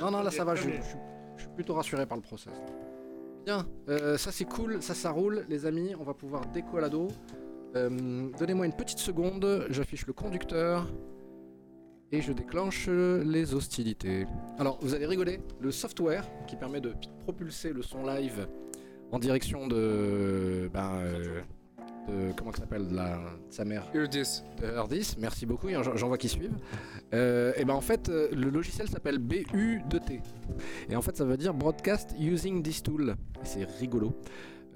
Non, non, là ça va, je, je suis- je suis plutôt rassuré par le process. Bien, euh, ça c'est cool, ça ça roule, les amis, on va pouvoir déco à la dos. Euh, Donnez-moi une petite seconde, j'affiche le conducteur et je déclenche les hostilités. Alors, vous allez rigoler, le software qui permet de propulser le son live en direction de. Ben. euh, de comment ça s'appelle de la, de sa mère? Here it is. de Herdis, merci beaucoup, j'en j'en vois qui suivent. Euh, et ben en fait, euh, le logiciel s'appelle BU2T. Et en fait, ça veut dire Broadcast Using This Tool. C'est rigolo.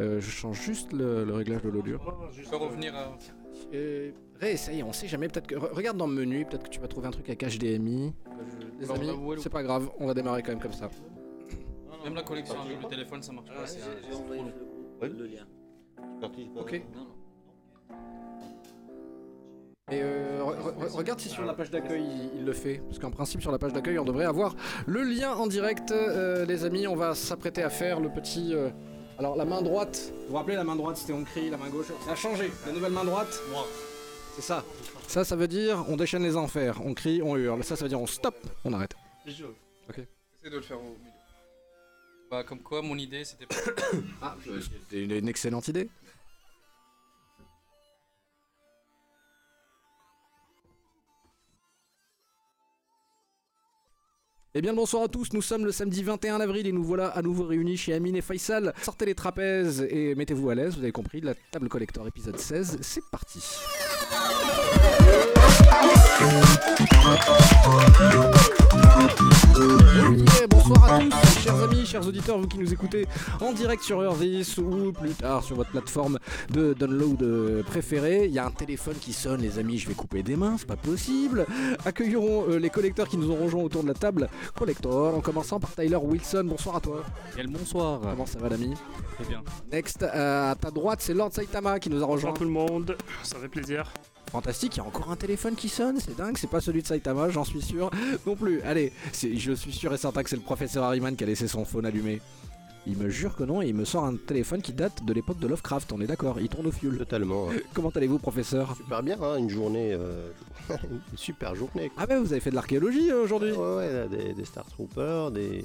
Euh, je change juste le, le réglage de l'audio. Je peux revenir à. Euh, réessaye, on sait jamais. Peut-être que re- regarde dans le menu, peut-être que tu vas trouver un truc avec HDMI. Les Bon, amis, c'est pas grave, on va démarrer quand même comme ça. Même la connexion avec le téléphone, ça marche pas. c'est- J'ai envoyé le, le lien. Ok. Non, non. Et euh, re- re- regarde si sur la page d'accueil il, il le fait. Parce qu'en principe, sur la page d'accueil, on devrait avoir le lien en direct. Euh, les amis, on va s'apprêter à faire le petit. euh, Alors, la main droite, vous vous rappelez, la main droite c'était on crie, la main gauche. Ça a changé. La nouvelle main droite, c'est ça. Ça, ça veut dire on déchaîne les enfers. On crie, on hurle. Ça, ça veut dire on stop, on arrête. Essaye de le faire au milieu. Bah, comme quoi, mon idée, c'était pas. Ah, une, une excellente idée. Eh bien bonsoir à tous, nous sommes le samedi 21 avril et nous voilà à nouveau réunis chez Amine et Faisal. Sortez les trapèzes et mettez-vous à l'aise, vous avez compris, la table collector épisode 16, c'est parti. Bonsoir à tous, chers amis, chers auditeurs, vous qui nous écoutez en direct sur Earthis ou plus tard sur votre plateforme de download préférée. Il y a un téléphone qui sonne, les amis, je vais couper des mains, c'est pas possible. Accueillerons euh, les collecteurs qui nous ont rejoints autour de la table. Collector, en commençant par Tyler Wilson, bonsoir à toi. Quel bonsoir. Comment ça va l'ami? Très bien. Next, euh, à ta droite, c'est Lord Saitama qui nous a rejoint. Bonjour tout le monde, ça fait plaisir. Fantastique, il y a encore un téléphone qui sonne, c'est dingue, c'est pas celui de Saitama, j'en suis sûr non plus. Allez, je suis sûr et certain que c'est le professeur Harriman qui a laissé son phone allumé. Il me jure que non et il me sort un téléphone qui date de l'époque de Lovecraft, on est d'accord, il tourne au fioul. Totalement. ouais. Comment allez-vous professeur? Super bien, hein, une journée, euh, une super journée. quoi. Ah ouais, vous avez fait de l'archéologie euh, aujourd'hui? Ouais, ouais, là, des, des Star Troopers, des...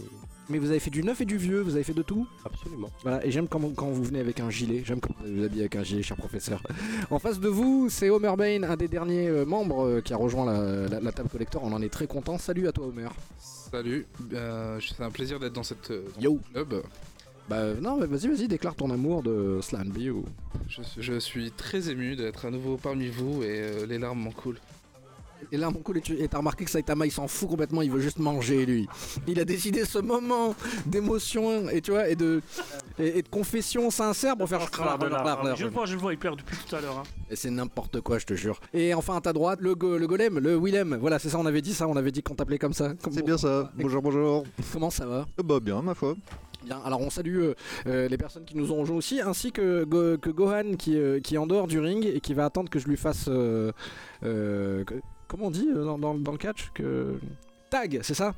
Mais vous avez fait du neuf et du vieux, vous avez fait de tout Absolument. Voilà, et j'aime quand, quand vous venez avec un gilet, j'aime quand vous vous habillez avec un gilet, cher professeur. En face de vous, c'est Homer Bain, un des derniers euh, membres euh, qui a rejoint la, la- la table collector, on en est très content. Salut à toi Homer. Salut, euh, c'est un plaisir d'être dans cette euh, dans Yo. club. Bah non, mais vas-y, vas-y, déclare ton amour de Slanby ou... Je, je suis très ému d'être à nouveau parmi vous et euh, les larmes m'en coulent. Et là, mon coup, et t'as remarqué que Saitama, il s'en fout complètement, il veut juste manger, lui. Il a décidé ce moment d'émotion et tu vois, et de, et, et de confession sincère pour faire... Je le vois, je le vois, il pleure depuis tout à l'heure. hein. Et c'est n'importe quoi, je te jure. Et enfin, à ta droite, le, go- le golem, le Willem. Voilà, c'est ça, on avait dit ça, on avait dit qu'on t'appelait comme ça. C'est bien ça. Bonjour, bonjour. Comment ça va? Euh, Bah bien, ma foi. Bien, alors on salue euh, euh, les personnes qui nous ont rejoints aussi, ainsi que, Go- que Gohan qui, euh, qui est en dehors du ring et qui va attendre que je lui fasse. euh, euh, que- comment on dit euh, dans, dans- dans le catch que... Tag, c'est ça?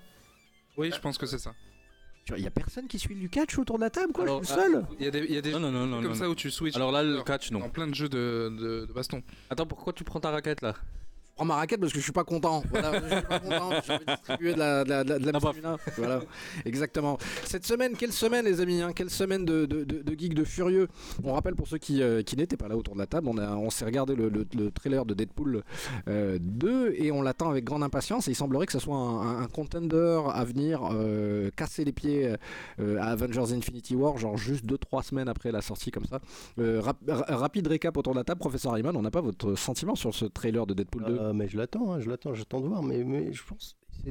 Oui, je pense que c'est ça. Il y a personne qui suit du catch autour de la table, quoi, Alors, je suis seul. Il y a des, il y a des Non, non, non, non. comme non, ça non. où tu switches Alors là, le catch, non. en plein de jeux de, de, de baston. Attends, pourquoi tu prends ta raquette là? Prends ma raquette parce que je suis pas content. Voilà, je suis pas content. Envie de distribuer de la, de la, de la- de la Ah féminin. Voilà, exactement. Cette semaine, quelle semaine, les amis hein, Quelle semaine de, de, de, furieux? On rappelle pour ceux qui, euh, qui n'étaient pas là autour de la table, on, a, on s'est regardé le, le- le trailer de Deadpool euh, 2 et on l'attend avec grande impatience. Et il semblerait que ce soit un, un- un contender à venir euh, casser les pieds euh, à Avengers Infinity War, genre juste 2-3 semaines après la sortie comme ça. Euh, rap- ra- rapide récap autour de la table, professeur Rayman, on n'a pas votre sentiment sur ce trailer de Deadpool 2 Euh, mais je l'attends, hein, je l'attends, j'attends de voir, mais, mais je pense que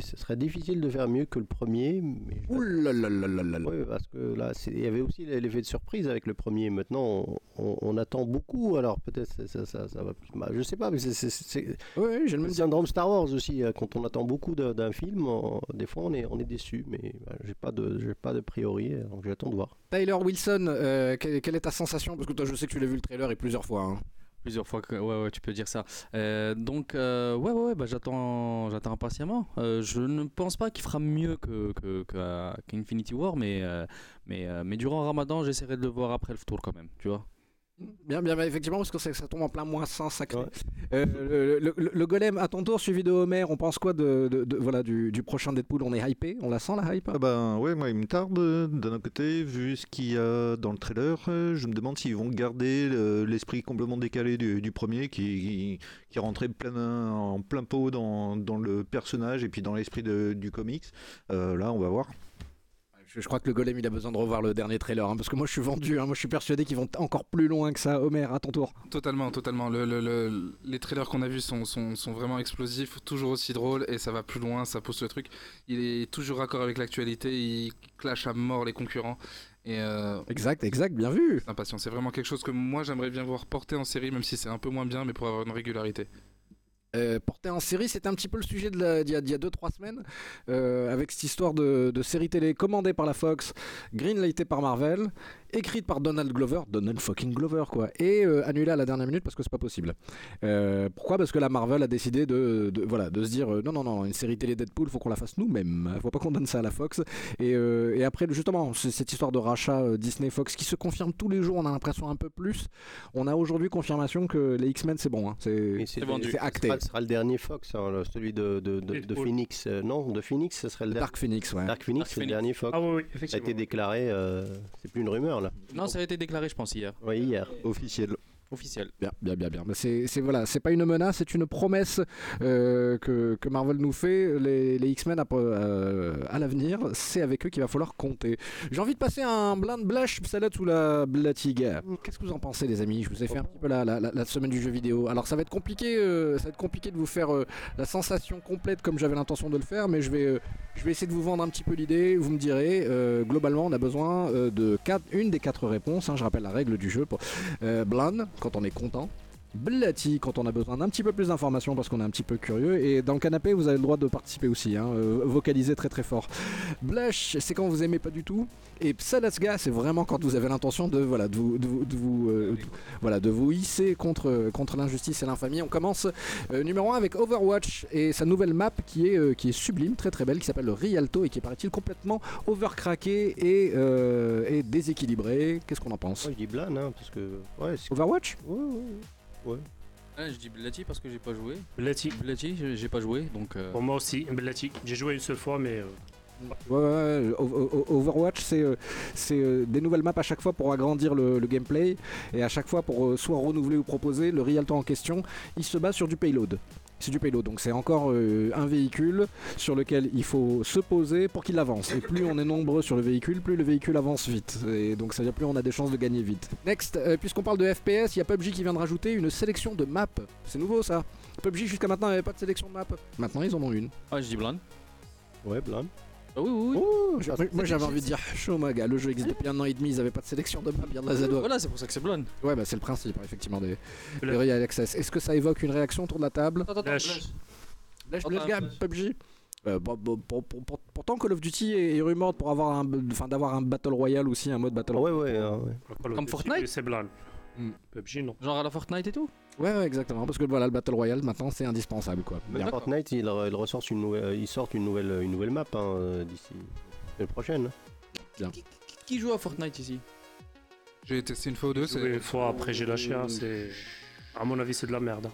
ce serait difficile de faire mieux que le premier. Mais je Ouh là là là là là là. Oui, parce que là, il y avait aussi l'effet de surprise avec le premier. Maintenant, on, on- on attend beaucoup. Alors peut-être ça, ça, va plus. bah, je sais pas, mais c'est- Oui, j'ai le même syndrome Star Wars aussi. euh, Quand on attend beaucoup d'un film, on- des fois on est, on est déçu. Mais bah, j'ai pas de, j'ai pas de priori, donc j'attends de voir. Tyler Wilson, euh, quelle, quelle est ta sensation? Parce que toi, je sais que tu l'as vu le trailer et plusieurs fois. hein. Plusieurs fois que. Ouais, ouais, tu peux dire ça. Euh, donc, euh, ouais, ouais, ouais, bah, j'attends, j'attends impatiemment. Euh, je ne pense pas qu'il fera mieux que, qu'Infinity War, mais, mais, mais durant Ramadan, j'essaierai de le voir après le tour quand même, tu vois. Bien, bien, effectivement, parce que ça, ça tombe en plein moins 100 sacré. Euh, le, le, le, golem à ton tour, suivi de Homer, on pense quoi de, de, de voilà, du, du, prochain Deadpool? On est hypé? On la sent la hype? Ah ben, Ouais, moi il me tarde. D'un côté, vu ce qu'il y a dans le trailer, je me demande s'ils vont garder l'esprit complètement décalé du, du premier qui, qui, qui, rentrait plein, en plein pot dans, dans, le personnage et puis dans l'esprit du comics. Euh, là, on va voir. Je, crois que le golem il a besoin de revoir le dernier trailer hein, parce que moi je suis vendu, hein, moi je suis persuadé qu'ils vont encore plus loin que ça. Homer, à ton tour. Totalement, totalement. Le, le, les trailers qu'on a vus sont, sont, sont, vraiment explosifs, toujours aussi drôles et ça va plus loin, ça pousse le truc. Il est toujours raccord avec l'actualité, il clash à mort les concurrents. Et euh, exact, exact, bien vu. Impatient, c'est vraiment quelque chose que moi j'aimerais bien voir porter en série, même si c'est un peu moins bien, mais pour avoir une régularité. Euh, porté en série, c'était un petit peu le sujet d'il y a 2-3 semaines, euh, avec cette histoire de, de, série télé commandée par la Fox, greenlightée par Marvel, écrite par Donald Glover, Donald fucking Glover quoi, et euh, annulée à la dernière minute parce que c'est pas possible. Euh, pourquoi? Parce que la Marvel a décidé de, de voilà, de se dire euh, non, non, non, une série télé Deadpool, faut qu'on la fasse nous-mêmes, faut pas qu'on donne ça à la Fox. Et, euh, et après, justement, cette histoire de rachat euh, Disney-Fox qui se confirme tous les jours, on a l'impression un peu plus. On a aujourd'hui confirmation que les X-Men c'est bon, hein, c'est acté. Ce sera le dernier Fox, hein, celui de, de, de Phoenix. non, de Phoenix, ce serait le dernier. Dark Phoenix, ouais. Dark Phoenix, c'est le dernier Fox. Ah oui, oui, effectivement. Ça a été déclaré, c'est plus une rumeur là. Non, ça a été déclaré, je pense, hier. Oui, hier. Officiel officiel. Bien, bien, bien, bien. C'est, voilà, c'est pas une menace, c'est une promesse euh, que, que, Marvel nous fait. Les, les X-Men à, euh, à l'avenir, c'est avec eux qu'il va falloir compter. J'ai envie de passer un blind blash salade sous la blatigue. Qu'est-ce que vous en pensez, les amis? Je vous ai fait un petit peu la, la, la, semaine du jeu vidéo. Alors ça va être compliqué, euh, ça va être compliqué de vous faire la sensation complète comme j'avais l'intention de le faire, mais je vais, je vais essayer de vous vendre un petit peu l'idée. Vous me direz, globalement, on a besoin de quatre, une des quatre réponses. Hein, je rappelle la règle du jeu. Pour, blind quand on est content. Blati quand on a besoin d'un petit peu plus d'informations parce qu'on est un petit peu curieux. Et dans le canapé, vous avez le droit de participer aussi, hein, euh, vocaliser très très fort. Blush, c'est quand vous aimez pas du tout. Et Psalasga, c'est vraiment quand vous avez l'intention de, voilà, de vous, de, de vous, euh, de, voilà, de vous hisser contre, contre l'injustice et l'infamie. On commence euh, numéro 1 avec Overwatch et sa nouvelle map qui est, qui est sublime, très très belle, qui s'appelle le Rialto et qui paraît-il complètement overcraqué et, et déséquilibré. Qu'est-ce qu'on en pense? Ouais, Je dis Blan, hein, parce que. Ouais, Overwatch? Ouais, ouais. Ouais. Ah, je dis Blati parce que j'ai pas joué. Blati. Blati, j'ai pas joué donc. Euh... Pour moi aussi, Blati. J'ai joué une seule fois, mais. Euh... Ouais, ouais, Overwatch, c'est c'est des nouvelles maps à chaque fois pour agrandir le, le gameplay et à chaque fois pour euh, soit renouveler ou proposer. Le Rialto en question, il se base sur du payload. C'est du payload, donc c'est encore euh, un véhicule sur lequel il faut se poser pour qu'il avance. Et plus on est nombreux sur le véhicule, plus le véhicule avance vite. Et donc ça veut dire plus on a des chances de gagner vite. Next, euh, puisqu'on parle de FPS, il y a PUBG qui vient de rajouter une sélection de maps. C'est nouveau ça. PUBG jusqu'à maintenant n'avait pas de sélection de maps. Maintenant ils en ont une. Ah, je dis blind. Ouais, blind. Ah oui, oui, oui. Oh, moi j'avais envie de dire chaud ma gars, le jeu existe depuis un an et demi, ils avaient pas de sélection de maps, bien de la ZO. Voilà, c'est pour ça que c'est blonde. Ouais, bah c'est le principe effectivement des, des Real Access. Est-ce que ça évoque une réaction autour de la table? Attends, attends, gars, PUBG euh, bon, bon, pour, pour, pour, pourtant Call of Duty est, est rumeur pour avoir un, enfin d'avoir un battle royale aussi, un mode battle Ouais, royale. ouais, ouais. Call of Comme Fortnite? C'est Blan. Hmm. PUBG, non. Genre à la Fortnite et tout? Ouais, ouais, exactement, parce que voilà, le battle royale maintenant c'est indispensable quoi. Mais Bien. Fortnite, ils il ressortent une nouvelle, ils sortent une nouvelle, une nouvelle map hein, euh, d'ici l'année prochaine. qui, qui- qui joue à Fortnite ici? J'ai testé une fois ou deux. Une fois, après j'ai lâché. hein, c'est... À mon avis, c'est de la merde.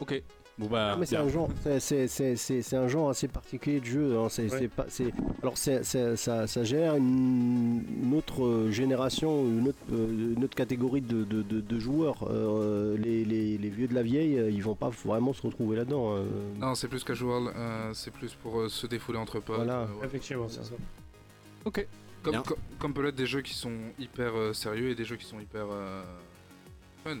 Ok. Bon bah. Ah, mais c'est un genre, c'est- c'est- c'est c'est- c'est un genre assez particulier de jeu. hein, C'est Ouais. c'est pas, c'est alors c'est c'est- ça, ça gère une, une autre euh, génération, une autre, euh, une autre catégorie de, de, de- de joueurs. Euh, les, les, les vieux de la vieille, ils vont pas vraiment se retrouver là-dedans. hein. Non, c'est plus casual, euh, c'est plus pour euh, se défouler entre potes. Voilà. euh, ouais. Effectivement, c'est ça. Ok. Comme, com- comme peut l'être des jeux qui sont hyper euh, sérieux et des jeux qui sont hyper euh, fun.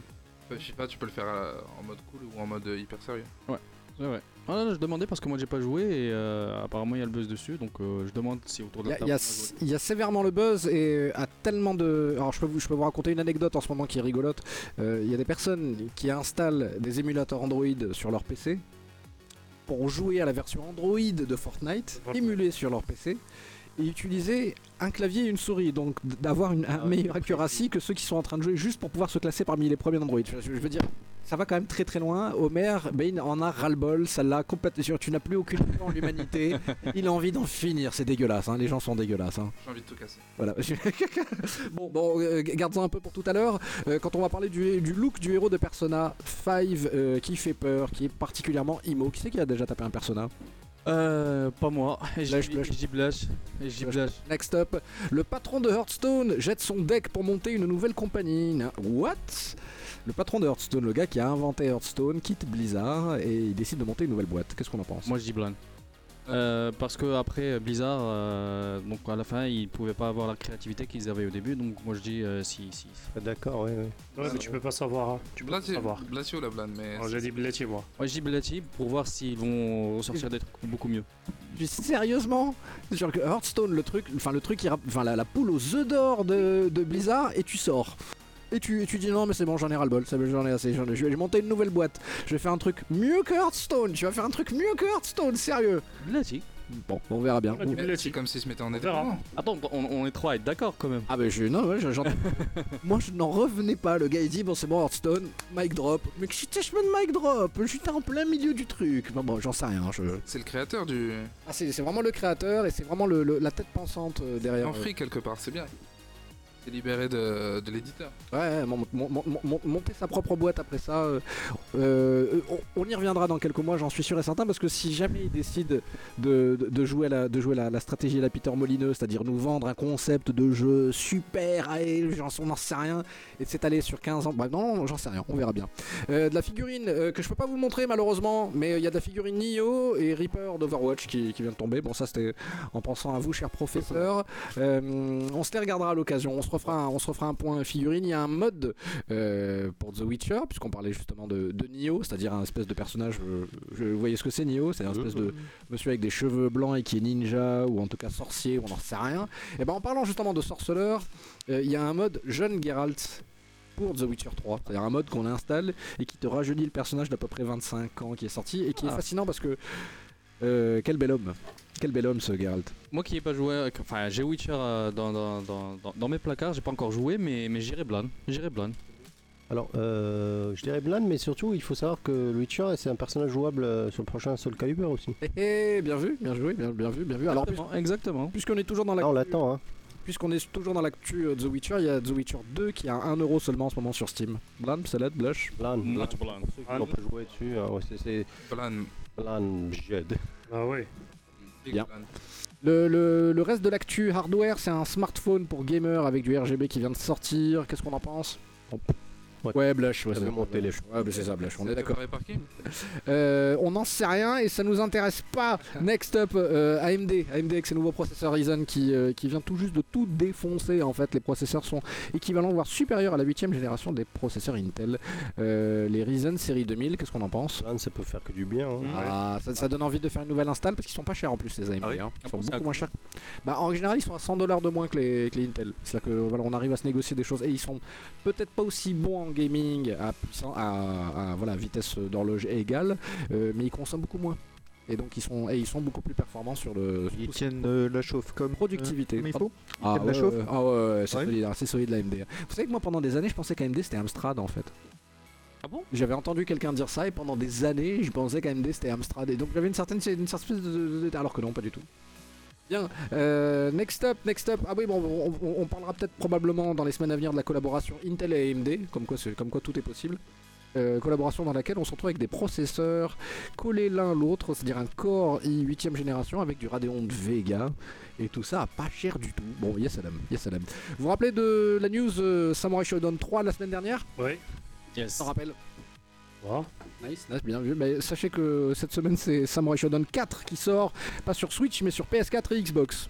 Enfin, Je sais pas, tu peux le faire euh, en mode cool ou en mode euh, hyper sérieux. Ouais, ouais. Ah, là, je demandais parce que moi j'ai pas joué et euh, apparemment il y a le buzz dessus donc euh, je demande si autour de Il y, la il y a- y sévèrement le buzz et a tellement de. Alors je peux, vous, je peux vous raconter une anecdote en ce moment qui est rigolote. Euh, Il y a des personnes qui installent des émulateurs Android sur leur PC pour jouer à la version Android de Fortnite, Fortnite. émulée sur leur PC, et utiliser un clavier et une souris, donc d'avoir une Ah meilleure accuracy que ceux qui sont en train de jouer juste pour pouvoir se classer parmi les premiers Android. Je, je veux dire, ça va quand même très très loin. Homer, ben, il en a ras-le-bol, ça l'a complètement. Tu n'as plus aucune foi en l'humanité. Il a envie d'en finir, c'est dégueulasse. hein, Les gens sont dégueulasses. hein. J'ai envie de tout casser. Voilà. bon, bon euh, garde-en un peu pour tout à l'heure. Euh, quand on va parler du, du look du héros de Persona 5 euh, qui fait peur, qui est particulièrement emo. Qui c'est qui a déjà tapé un Persona? Euh, pas moi. Blush, blush. J'y blush. J'y blush. Next up, le patron de Hearthstone jette son deck pour monter une nouvelle compagnie. What? Le patron de Hearthstone, le gars qui a inventé Hearthstone, quitte Blizzard et il décide de monter une nouvelle boîte. Qu'est-ce qu'on en pense? Moi je dis Blan. Euh, parce que après Blizzard, euh, donc à la fin ils pouvaient pas avoir la créativité qu'ils avaient au début, donc moi je dis euh, si si. D'accord, oui, oui. Ouais, mais tu peux pas savoir. hein. Tu peux pas Blati, savoir. Blati ou la blane, mais. Alors, J'ai dit Bletier, moi. Moi je dis Blati pour voir s'ils vont ressortir des trucs beaucoup mieux. Mais Sérieusement Genre que Hearthstone, le truc, enfin le truc, qui rapp- enfin la, la poule aux œufs d'or de, de Blizzard, et tu sors. Et tu, et tu dis non mais c'est bon j'en ai ras le bol, j'en ai assez, j'en ai- je vais monter une nouvelle boîte, je vais faire un truc mieux que Hearthstone, tu vas faire un truc mieux que Hearthstone, sérieux Blati. Bon, on verra bien. Blati. C'est comme s'il se mettait en On état. verra. Attends, on, on est trois à être d'accord quand même. Ah bah je non ouais, je- j'entends. Moi je n'en revenais pas. Le gars il dit bon c'est bon Hearthstone, mic drop. Mais que j'étais chemin de mic drop. J'étais en plein milieu du truc. Bon, bon j'en sais rien. Je... C'est le créateur du. Ah, c'est c'est vraiment le créateur et c'est vraiment le, le- la tête pensante euh, derrière. En euh. free quelque part, c'est bien. Libéré de, de l'éditeur. Ouais, mon- mon- mon- mon- monter sa propre boîte après ça. euh, euh, on, y reviendra dans quelques mois, j'en suis sûr et certain, parce que si jamais il décide de, de- de jouer, la, de jouer la, stratégie à la Peter Molineux, c'est-à-dire nous vendre un concept de jeu super, allez, on n'en sait rien, et de s'étaler sur 15 ans, bref, non, j'en sais rien, on verra bien. Euh, de la figurine que je peux pas vous montrer malheureusement, mais il y a de la figurine Nioh et Reaper d'Overwatch qui, qui vient de tomber. Bon, ça c'était en pensant à vous, cher professeur. On se les regardera à l'occasion. On se refera, un, on se refera un point figurine. Il y a un mode euh, pour The Witcher, puisqu'on parlait justement de, de Nioh, c'est-à-dire un espèce de personnage. euh, je, vous voyez ce que c'est Nioh? C'est un espèce de monsieur avec des cheveux blancs et qui est ninja ou en tout cas sorcier, ou on n'en sait rien. Et ben en parlant justement de sorceleur, euh, il y a un mode jeune Geralt pour The Witcher 3. C'est-à-dire un mode qu'on installe et qui te rajeunit le personnage d'à peu près 25 ans qui est sorti et qui est Ah. fascinant parce que euh, quel bel homme. Quel bel homme ce Geralt. Moi qui ai pas joué, enfin j'ai Witcher euh, dans, dans, dans, dans- dans mes placards, j'ai pas encore joué, mais, mais j'irai Blan. J'irai Blan. Alors, euh, je dirais Blan, mais surtout, il faut savoir que le Witcher, c'est un personnage jouable euh, sur le prochain Soul Calibur aussi. Eh, eh, bien vu, bien joué, bien, bien vu, bien vu. Alors, Exactement, exactement. puisqu'on est toujours dans la Là, on l'attend, hein. puisqu'on est toujours dans l'actu euh, The Witcher, il y a The Witcher 2 qui a 1€ euro seulement en ce moment sur Steam. Blan, Salad, Blush. Blan, Blan. Blan. Pour ceux qui n'ont pas joué dessus, hein, ouais, c'est- c'est Blan. Ah ouais. Big Bien. Le, le- le reste de l'actu hardware, c'est un smartphone pour gamer avec du RGB qui vient de sortir. Qu'est-ce qu'on en pense? Ouais. Ouais, Blush, ouais, c'est monter les Ouais, c'est ça, Blush, on est d'accord. Euh, on n'en sait rien et ça nous intéresse pas. Next up, euh, AMD. AMD avec ses nouveaux processeurs Ryzen qui, euh, qui vient tout juste de tout défoncer. En fait, les processeurs sont équivalents, voire supérieurs à la 8 génération des processeurs Intel. Euh, les Ryzen série 2000, qu'est-ce qu'on en pense? Blan, ça peut faire que du bien. hein. ah, ça, ça donne envie de faire une nouvelle install parce qu'ils sont pas chers en plus les AMD. Ah oui hein. Ils Ah sont beaucoup moins chers. Bah, en général, ils sont à 100 dollars de moins que les, que les Intel. C'est-à-dire que voilà, on arrive à se négocier des choses et ils sont peut-être pas aussi bons en gaming à, puissant, à, à, voilà, vitesse d'horloge égale, euh, mais ils consomment beaucoup moins. Et donc ils sont, et ils sont beaucoup plus performants sur le Ils tiennent euh, la chauffe comme euh, productivité. comme il faut. Ah tiennent la ouais, chauffe ouais, ah ouais, ouais, c'est Ouais. solide, hein, c'est solide la AMD. Vous savez que moi pendant des années je pensais qu'AMD c'était Amstrad en fait. Ah bon? J'avais entendu quelqu'un dire ça et pendant des années je pensais qu'AMD c'était Amstrad et donc j'avais une certaine, une certaine espèce de, de- alors que non pas du tout. Bien, euh, next up, next up. Ah oui, bon, on, on- on parlera peut-être probablement dans les semaines à venir de la collaboration Intel et AMD, comme quoi, comme quoi tout est possible. Euh, collaboration dans laquelle on se retrouve avec des processeurs collés l'un à l'autre, c'est-à-dire un Core i 8ème génération avec du Radeon Vega, et tout ça à pas cher du tout. Bon, yes Adam, yes Adam. Vous vous rappelez de la news euh, Samurai Shodown 3 la semaine dernière? Ouais. Yes. S'en rappelle Nice, nice, bien vu. Mais sachez que cette semaine c'est Samurai Shodown 4 qui sort, pas sur Switch mais sur PS4 et Xbox.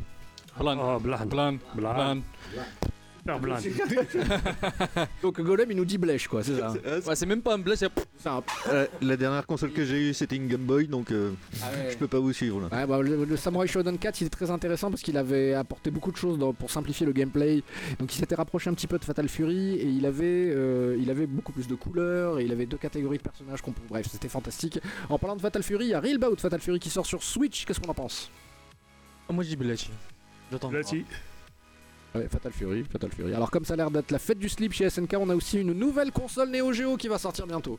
Blan. Ah, Blan. Blan. Blan. Blan. Super Blan. Donc Golem il nous dit blèche quoi, c'est ça. Ouais, c'est même pas un bless, c'est C'est un- Euh, la dernière console que j'ai eue, c'était une Game Boy, donc euh, je peux pas vous suivre là. Ouais, bah, le, le Samurai Shodown 4 il est très intéressant parce qu'il avait apporté beaucoup de choses dans- pour simplifier le gameplay. Donc il s'était rapproché un petit peu de Fatal Fury et il avait, euh, il avait beaucoup plus de couleurs et il avait deux catégories de personnages qu'on peut... Bref, c'était fantastique. En parlant de Fatal Fury, il y a Real Bout Fatal Fury qui sort sur Switch. Qu'est-ce qu'on en pense? Moi je dis Blati. J'attends. Ouais, Fatal Fury, Fatal Fury. Alors comme ça a l'air d'être la fête du slip chez SNK, on a aussi une nouvelle console Neo Geo qui va sortir bientôt.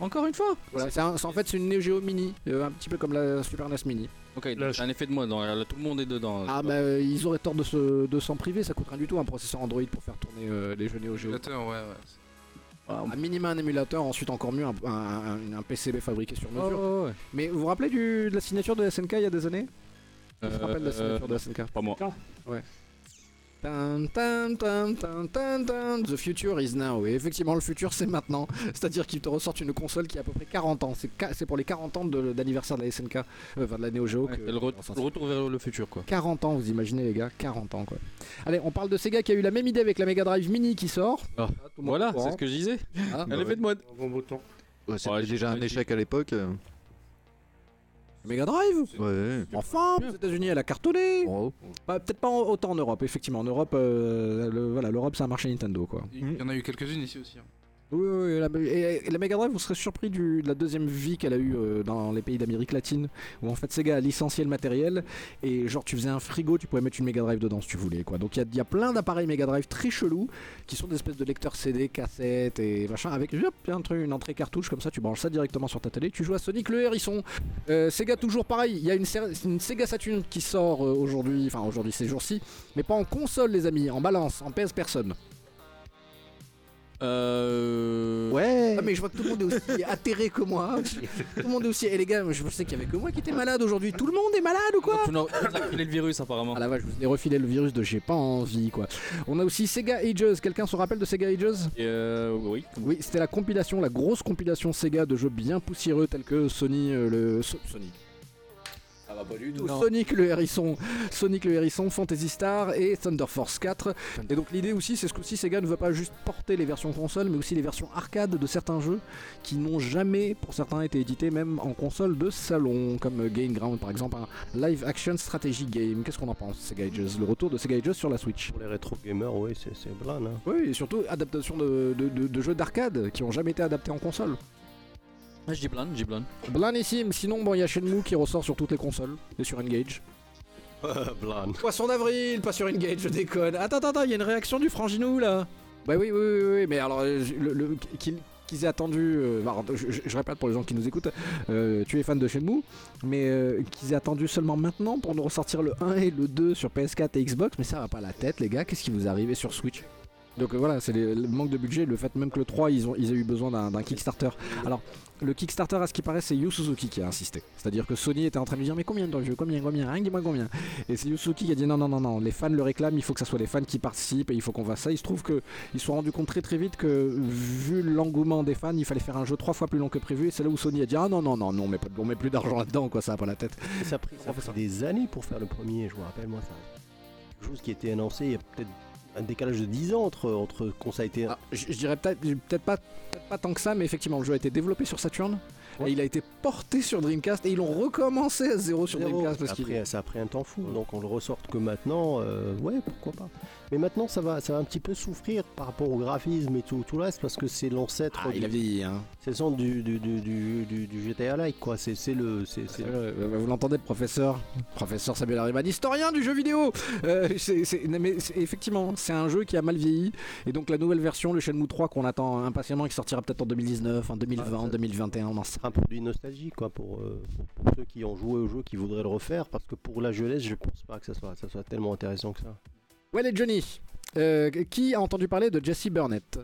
Encore une fois Voilà, c'est un- c'est- en fait c'est une Neo Geo mini, euh, un petit peu comme la Super NES Mini. Ok, donc c'est un effet de mode, là, tout le monde est dedans. Ah bah euh, ils auraient tort de se- de s'en priver, ça coûte rien du tout un processeur Android pour faire tourner euh, les jeux Neo Geo. Émulateur, ouais, ouais. Un minima un émulateur, ensuite encore mieux un, un- un- un PCB fabriqué sur Ouais, mesure. ouais, ouais. Mais vous vous rappelez du- de la signature de SNK il y a des années? Je me rappelle de la Euh, signature de SNK. Pas moi. Tan, The future is now. Et effectivement, le futur c'est maintenant. C'est-à-dire qu'ils te ressortent une console qui a à peu près 40 ans. C'est pour les 40 ans de- d'anniversaire de, la SNK, euh, enfin de la Neo Geo. Ouais, que- c'est le, re- retour vers le futur, quoi. 40 ans, vous imaginez les gars 40 ans quoi. Allez, on parle de Sega qui a eu la même idée avec la Mega Drive Mini qui sort. Ah, Voilà, est c'est ce que je disais. Ah, Un effet de mode. Un bon C'était Ouais, j'ai- déjà un échec à l'époque. Mega Drive Ouais. Enfin, aux États-Unis, elle a cartonné. Oh. Pas- Peut-être pas en- autant en Europe, effectivement. En Europe, euh, le- voilà, l'Europe c'est un marché Nintendo quoi. Il y en a eu quelques-unes ici aussi. hein. Oui, oui, la, et, la Mega Drive, vous serez surpris du- de la deuxième vie qu'elle a eue euh, dans les pays d'Amérique latine, où en fait Sega a licencié le matériel, et genre tu faisais un frigo, tu pouvais mettre une Mega Drive dedans si tu voulais, quoi. Donc il y a, plein d'appareils Mega Drive très chelous, qui sont des espèces de lecteurs CD, cassettes et machin, avec hop, une entrée cartouche, comme ça tu branches ça directement sur ta télé, tu joues à Sonic le Hérisson. Euh, Sega toujours pareil, il y a une Sega Saturn qui sort euh, aujourd'hui, enfin aujourd'hui ces jours-ci, mais pas en console les amis, en balance, en PS personne. Euh... Ouais. Ah mais je vois que tout le monde est aussi atterré que moi. tout le monde est aussi. Et les gars, je pensais qu'il y avait que moi qui était malade aujourd'hui. Tout le monde est malade ou quoi? Filé le virus, apparemment. Ah la vache, je vous ai refilé le virus de j'ai pas envie quoi. On a aussi Sega Ages. Quelqu'un se rappelle de Sega Ages? Euh, oui. Oui, c'était la compilation, la grosse compilation Sega de jeux bien poussiéreux tels que Sony euh, le So- Sonic. Ça va pas du tout. Sonic le hérisson, Sonic le hérisson, Fantasy Star et Thunder Force 4. Et donc l'idée aussi, c'est ce que si Sega ne veut pas juste porter les versions console, mais aussi les versions arcade de certains jeux qui n'ont jamais, pour certains, été édités même en console de salon, comme Game Ground par exemple, un live action strategy game. Qu'est-ce qu'on en pense, Sega Ages? Le retour de Sega Ages sur la Switch. Pour les rétro gamers, oui, c'est c'est blan. Hein. Oui, et surtout adaptation de, de- de- de jeux d'arcade qui n'ont jamais été adaptés en console. Ah, je dis blan, je dis blan. Blanissime, sinon bon il y a Shenmue qui ressort sur toutes les consoles et sur Engage. blan. Poisson d'avril, pas sur Engage, je déconne. Attends, attends, attends, il y a une réaction du Franginou là. Bah oui, oui, oui, oui, mais alors euh, le, le- qu'il qu'ils aient attendu, euh, bah, je, je- je répète pour les gens qui nous écoutent, euh, tu es fan de Shenmue, mais euh, qu'ils aient attendu seulement maintenant pour nous ressortir le 1 et le 2 sur PS4 et Xbox, mais ça va pas la tête les gars, qu'est-ce qui vous arrive sur Switch? Donc euh, voilà, c'est le manque de budget, le fait même que le 3, ils ont, ils ont eu besoin d'un Kickstarter. Alors, le Kickstarter, à ce qui paraît, c'est Yu Suzuki qui a insisté. C'est-à-dire que Sony était en train de dire Mais combien de jeux Combien Combien Rien, dis-moi combien Et c'est Yu Suzuki qui a dit Non, non, non, non, les fans le réclament, il faut que ça soit les fans qui participent et il faut qu'on fasse ça. Il se trouve qu'ils se sont rendus compte très très vite que, vu l'engouement des fans, il fallait faire un jeu trois fois plus long que prévu. Et c'est là où Sony a dit Ah non, non, non, non, on met, on met plus d'argent là-dedans, quoi, ça va pas la tête. Ça a pris, a des années pour faire le premier, je me rappelle, moi, ça. Chose qui était annoncé il y a peut-être un décalage de 10 ans entre, entre quand ça a été. Ah, je, dirais peut-être peut pas, pas tant que ça, mais effectivement, le jeu a été développé sur Saturn. Ouais. Et il a été porté sur Dreamcast et ils l'ont recommencé à zéro sur Zéro. Dreamcast parce ça, a qu'il pris, ça a pris un temps fou, donc on le ressorte que maintenant, euh, ouais, pourquoi pas. Mais maintenant, ça va, ça va un petit peu souffrir par rapport au graphisme et tout, tout le reste, parce que c'est l'ancêtre, Ah, il a du- vieilli, hein. c'est le centre du, du, du, du, du- du GTA Like, quoi. C'est le, Euh, Vous l'entendez, le professeur? Professeur Samuel Ariman, historien du jeu vidéo Euh, mais Effectivement, c'est un jeu qui a mal vieilli. Et donc, la nouvelle version, le Shenmue 3, qu'on attend impatiemment, qui sortira peut-être en 2019, en 2020, Ah, ça- 2021, on en sait produit nostalgie, quoi, pour, euh, pour, ceux qui ont joué au jeu, qui voudraient le refaire, parce que pour la jeunesse, je pense pas que ça soit, ça soit tellement intéressant que ça. Ouais, les Johnny euh, Qui a entendu parler de Jesse Burnett?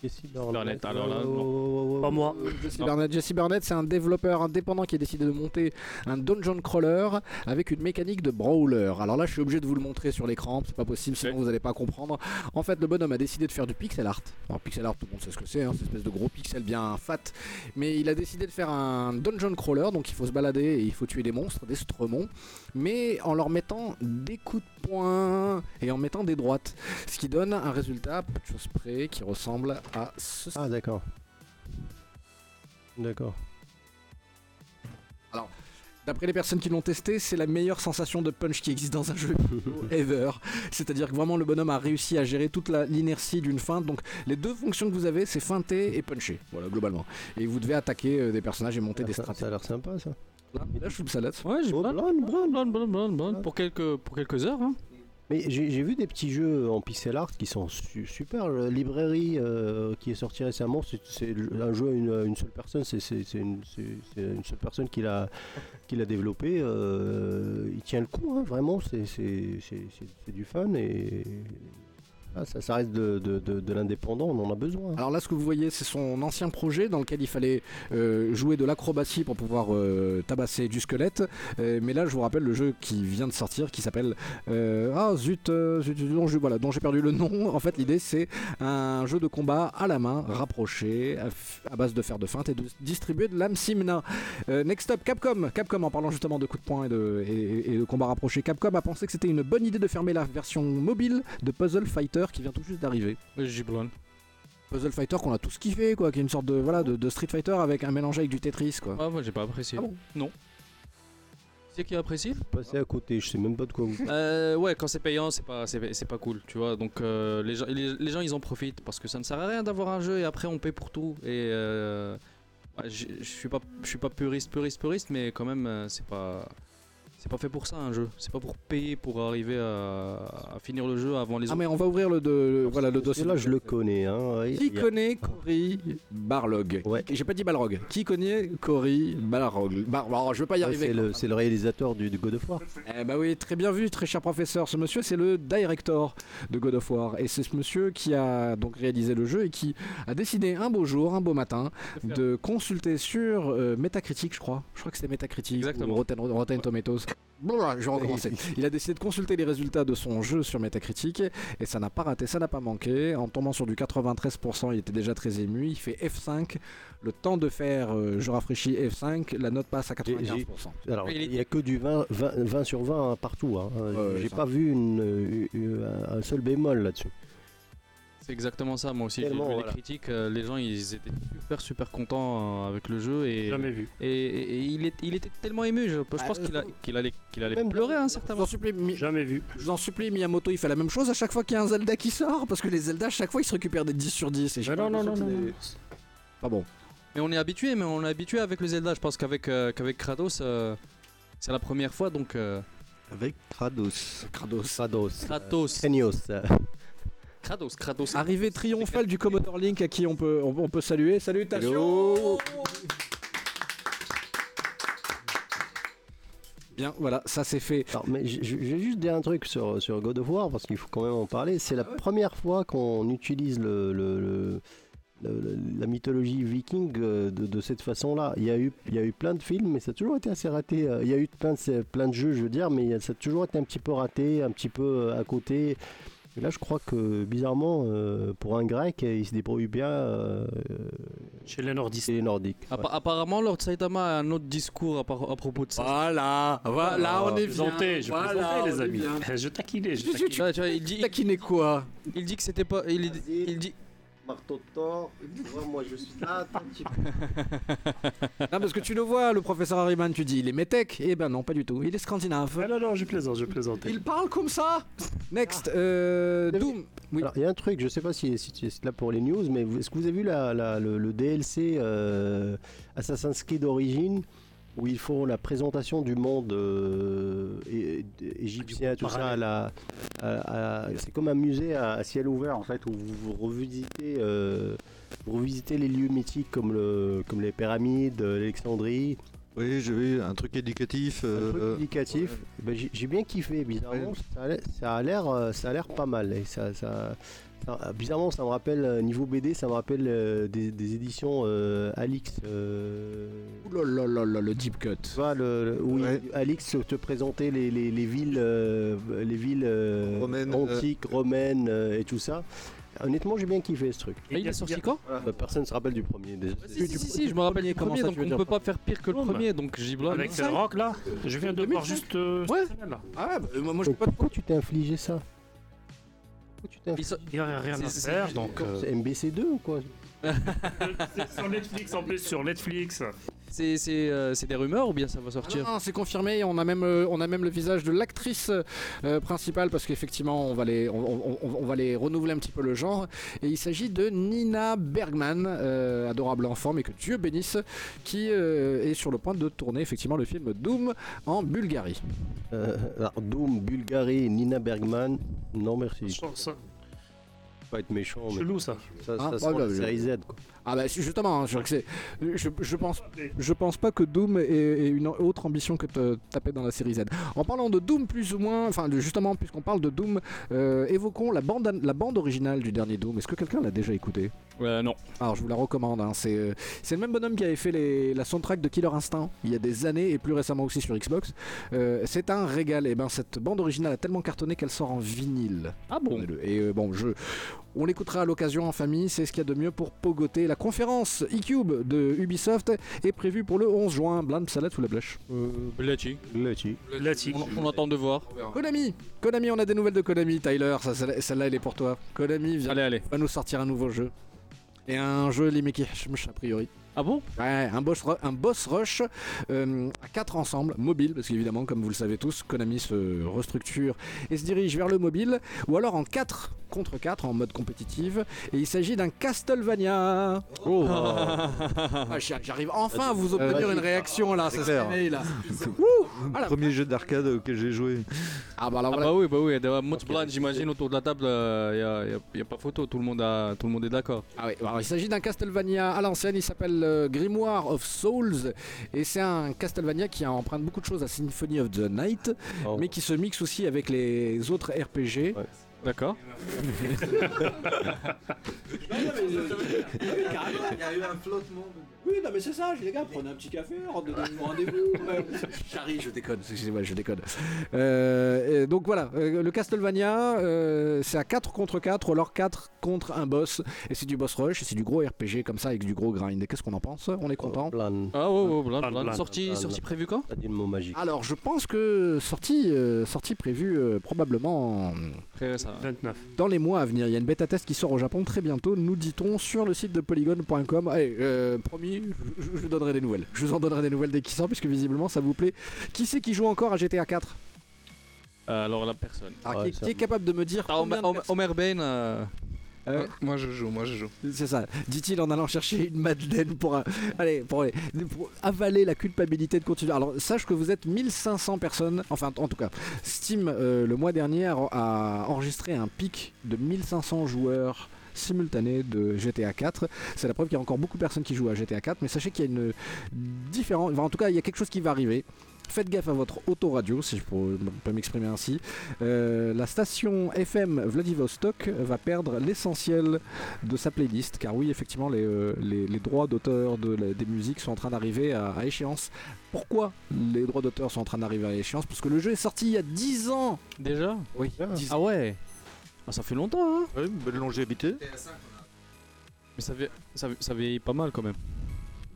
Jesse Burnett, alors là, oh, Pas moi. Jesse Non. Burnett, Jesse Burnett, c'est un développeur indépendant qui a décidé de monter un dungeon crawler avec une mécanique de brawler. Alors là, je suis obligé de vous le montrer sur l'écran, c'est pas possible, sinon vous n'allez pas comprendre. En fait, le bonhomme a décidé de faire du pixel art. Alors, pixel art, tout le monde sait ce que c'est, hein, cette espèce de gros pixel bien fat. Mais il a décidé de faire un dungeon crawler, donc il faut se balader et il faut tuer des monstres, des stremons, mais en leur mettant des coups de poing et en mettant des droites. Ce qui donne un résultat, peu de choses près, qui ressemble ce Ah, d'accord. D'accord. D'après les personnes qui l'ont testé, c'est la meilleure sensation de punch qui existe dans un jeu ever. C'est-à-dire que vraiment le bonhomme a réussi à gérer toute l'inertie d'une feinte. Donc les deux fonctions que vous avez, c'est feinter et puncher. Voilà, globalement. Et vous devez attaquer euh, des personnages et monter des ça, ça a stratégies. l'air sympa, ça. Là, je trouve ça là. Ouais, j'ai Oh, pour quelques, pour quelques heures. Hein. Mais j'ai vu des petits jeux en pixel art qui sont su- super. La librairie euh, qui est sortie récemment, c'est un jeu à une, seule personne. C'est une, seule personne qui l'a développé. euh, il tient le coup, hein, vraiment. C'est du fun et ah, ça, reste de, l'indépendant. On en a besoin. Alors là, ce que vous voyez, c'est son ancien projet dans lequel il fallait euh, jouer de l'acrobatie pour pouvoir euh, tabasser du squelette. Euh, mais là, je vous rappelle le jeu qui vient de sortir, qui s'appelle ah zut, dont j'ai perdu le nom. En fait, l'idée c'est un jeu de combat à la main, rapproché, à, base de fer de feinte et de distribuer de l'âme simna. Next up, Capcom. Capcom, en parlant justement de coups de poing et de, et, et de combat rapproché, Capcom a pensé que c'était une bonne idée de fermer la version mobile de Puzzle Fighter qui vient tout juste d'arriver. Giblon. Puzzle Fighter qu'on a tous kiffé quoi, qui est une sorte de voilà de, de Street Fighter avec un mélange avec du Tetris quoi. Ah, moi j'ai pas apprécié. Ah bon non. C'est qui apprécie? Passer à côté, je sais même pas de quoi vous parlez. Euh, ouais, quand c'est payant, c'est pas, c'est, c'est pas cool, tu vois. Donc euh, les, gens, les, les gens, ils en profitent parce que ça ne sert à rien d'avoir un jeu et après on paie pour tout. Et euh, ouais, je je suis pas, je suis pas puriste, puriste, puriste, mais quand même, euh, c'est pas, c'est pas fait pour ça un jeu. C'est pas pour payer pour arriver à, à finir le jeu avant les Ah autres. mais on va ouvrir le, de, le- voilà le dossier. Là, je le connais. Hein. Qui a- connaît Cory Barlog? Ouais. J'ai pas dit Balrog. Qui connaît Cory Balrog? Bar... Je vais pas y Ouais, arriver. c'est le, c'est le réalisateur du, du God of War. Eh bah oui, très bien vu, très cher professeur. Ce monsieur, c'est le director de God of War. Et c'est ce monsieur qui a donc réalisé le jeu et qui a décidé un beau jour, un beau matin, de consulter sur euh, Metacritic, je crois. Je crois que c'était Metacritic Exactement. ou Rotten, Rotten Tomatoes. Blablabla, je vais recommencer. Il a décidé de consulter les résultats de son jeu sur Metacritic et ça n'a pas raté, ça n'a pas manqué. En tombant sur du 93%, il était déjà très ému. Il fait F5. Le temps de faire, euh, je rafraîchis F5, la note passe à 95%. Alors, Il n'y a que du 20, 20, 20 sur 20 partout. Hein. ouais, J'ai pas vu une, une- un seul bémol là-dessus. C'est exactement ça. Moi aussi, j'ai vu voilà. les critiques. euh, les gens, ils étaient super, super contents euh, avec le jeu et, Jamais vu. et, et- et il, est, il était tellement ému. Je, je Ah, pense qu'il, a- qu'il allait, qu'il allait Même pleurer à un Je certain vous en moment. supplie, Mi- Jamais vu. Je vous en supplie, Miyamoto, il fait la même chose à chaque fois qu'il y a un Zelda qui sort, parce que les Zelda, à chaque fois, ils se récupèrent des 10 sur 10. Et je non, non, c'est des-. Pas bon. Mais on est habitué, mais on est habitué avec le Zelda. Je pense qu'avec euh, qu'avec Kratos, euh, c'est la première fois, donc euh, Avec Kratos. Kratos. Kratos. Kratos, Krenios. Kratos, Kratos. Arrivée triomphale du Commodore Link à qui on peut, on, on peut saluer. Salutations Hello. Bien, voilà, ça c'est fait. Alors, mais vais juste dire un truc sur, sur God of War parce qu'il faut quand même en parler. C'est la Ah première fois qu'on utilise le, le- le- le- la mythologie viking euh, de, de cette façon-là. Il y, a eu, il y a eu plein de films, mais ça a toujours été assez raté. Euh, Il y a eu plein de, plein de jeux, je veux dire, mais ça a toujours été un petit peu raté, un petit peu euh, à côté. Et là, je crois que bizarrement, euh, pour un grec, il se débrouille bien euh, Chez les nordistes. chez les nordiques. Appa- Apparemment, Lord Saitama a un autre discours à, par- à propos de ça. Voilà, voilà, on est bien. je Voilà, les amis. Je taquinais, je tu- taquinais. Tu tu il dit, quoi? il dit que c'était pas. Il dit. Marteau de Thor, moi je suis là, attends. Non, parce que tu le vois, le professeur Harriman, tu dis, il est métèque Eh ben non, pas du tout. Il est scandinave. Ah non, non, je plaisante, je plaisantais. Il parle comme ça Next, euh, Doom. Oui. Alors, il y a un truc, je sais pas si, si tu es là pour les news, mais vous- est-ce que vous avez vu la, la- le, le DLC euh, Assassin's Creed Origins? Où ils font la présentation du monde euh, é- égyptien, tout ça, à la, à- à- c'est comme un musée à, ciel ouvert en fait, où vous, revisitez, euh, vous revisitez les lieux mythiques comme, le, comme les pyramides, euh, l'Alexandrie, Oui, j'ai vu un truc éducatif. un truc éducatif. Ben, j'ai- j'ai bien kiffé, bizarrement, ça a l'air- ça a l'air, ça a l'air pas mal. Et ça, ça- ça- bizarrement, ça me rappelle euh, niveau BD, ça me rappelle euh, des, des éditions euh, Alix. euh, Ouh là là là là, le deep cut. tu vois, le, le- où Ouais. Alix te présentait les, les- les villes, euh, les villes euh, Romaines, euh. antiques, romaines euh, et tout ça. Honnêtement, j'ai bien kiffé ce truc. Ah, il est sorti quand? Euh, Personne ne se rappelle du premier. déjà. si, si, si, si, je me rappelle du premier, donc on dire peut pas faire pire que le premier, donc j'y blâme. Avec le rock là, je viens de voir 2005. juste euh, Ouais. cette semaine là. Ah, bah, moi, moi je peux pas Pourquoi tu t'es infligé ça? Tu Il n'y a rien à faire donc. euh, C'est MBC2 ou quoi? C'est sur Netflix en plus, sur Netflix. C'est euh, c'est des rumeurs ou bien ça va Ah sortir non, non, c'est confirmé. On a même, euh, on a même le visage de l'actrice euh, principale parce qu'effectivement, on va les, on, on- on- on va les renouveler un petit peu le genre. Et il s'agit de Nina Bergman, euh, adorable enfant, mais que Dieu bénisse, qui euh, est sur le point de tourner effectivement le film Doom en Bulgarie. Euh, alors, Doom, Bulgarie, Nina Bergman. Non, merci. Ça- ça- Pas être méchant, mais Chelou ça. ça, Ah, ça sent bah, la série Z. Quoi. Ah bah justement, hein, je, pense, je pense pas que Doom ait, ait une autre ambition que de taper dans la série Z. En parlant de Doom plus ou moins, enfin justement puisqu'on parle de Doom, euh, évoquons la bande, la bande originale du dernier Doom. Est-ce que quelqu'un l'a déjà écouté? Ouais, non. Alors je vous la recommande, hein, c'est euh, c'est le même bonhomme qui avait fait les- la soundtrack de Killer Instinct il y a des années et plus récemment aussi sur Xbox. Euh, c'est un régal, et ben cette bande originale a tellement cartonné qu'elle sort en vinyle. Ah bon? Et euh, bon, je, on l'écoutera à l'occasion en famille, c'est ce qu'il y a de mieux pour pogoter. La conférence eCube de Ubisoft est prévue pour le 11 juin. Blind salade sous la blèche. Lucky. Lati. On, on attend de voir. Konami Konami, on a des nouvelles de Konami, Tyler. Celle- Celle-là, elle est pour toi. Konami vient- Allez, allez. va nous sortir un nouveau jeu. Et un jeu limité, a priori. Ah bon? Ouais, un boss, ru- un boss rush euh, à 4 ensemble, mobile, parce qu'évidemment, comme vous le savez tous, Konami se restructure et se dirige vers le mobile, ou alors en 4 contre 4 en mode compétitive, et il s'agit d'un Castlevania. Oh Ah, j'y- J'arrive enfin à vous obtenir vas-y. une réaction là, C'est ça se là. Voilà. Premier jeu d'arcade auquel j'ai joué. Ah bah alors Ah voilà. bah oui, bah oui. Moi, Blind, j'imagine autour de la table, il n'y a, pas photo. Tout le monde, a, tout le monde est d'accord. Ah oui, alors il s'agit d'un Castlevania à l'ancienne, il s'appelle euh, Grimoire of Souls, et c'est un Castlevania qui emprunte beaucoup de choses à Symphony of the Night, Oh. mais qui se mixe aussi avec les autres RPG. D'accord. Il y a eu un flottement. Oui, non, mais c'est ça, les gars, prenez un petit café, rendez-vous. rendez-vous. Charlie, je déconne, excusez-moi, je déconne. Euh, donc voilà, euh, le Castlevania, euh, c'est à 4 contre 4, ou alors 4 contre un boss, et c'est du boss rush, et c'est du gros RPG comme ça, avec du gros grind. Et qu'est-ce qu'on en pense? On est content? Plan. Ah ouais, Blind, Blind. Blind, Sortie, sortie prévue quand? T'as dit le mot magique. Alors, je pense que sortie, euh, sortie prévue euh, probablement récent. 29. dans les mois à venir. Il y a une bêta test qui sort au Japon très bientôt, nous dit-on, sur le site de polygon.com. Allez, euh, je, je vous donnerai des nouvelles. Je vous en donnerai des nouvelles dès qu'il sort, puisque visiblement ça vous plaît. Qui c'est qui joue encore à GTA 4 Euh, alors la personne. Alors, Ouais, qui, est capable de me dire Ah, Homer Bain. euh, Euh, Moi je joue, moi je joue. C'est ça, dit-il en allant chercher une madeleine pour, euh, allez, pour, aller- pour avaler la culpabilité de continuer. Alors, sache que vous êtes 1500 personnes, enfin, en tout cas, Steam, euh, le mois dernier, a, a enregistré un pic de 1500 joueurs simultanés de GTA 4. C'est la preuve qu'il y a encore beaucoup de personnes qui jouent à GTA 4, mais sachez qu'il y a une différence, enfin, en tout cas, il y a quelque chose qui va arriver. Faites gaffe à votre autoradio, si je peux m'exprimer ainsi. Euh, la station FM Vladivostok va perdre l'essentiel de sa playlist, car oui, effectivement, les, euh, les, les droits d'auteur de des musiques sont en train d'arriver à, à échéance. Pourquoi les droits d'auteur sont en train d'arriver à échéance? Parce que le jeu est sorti il y a 10 ans Déjà? Oui, 10 ans. Ah ouais Ah, Ça fait longtemps, hein Ouais, une belle longévité. Mais ça, vie- ça, ça vieillit pas mal quand même.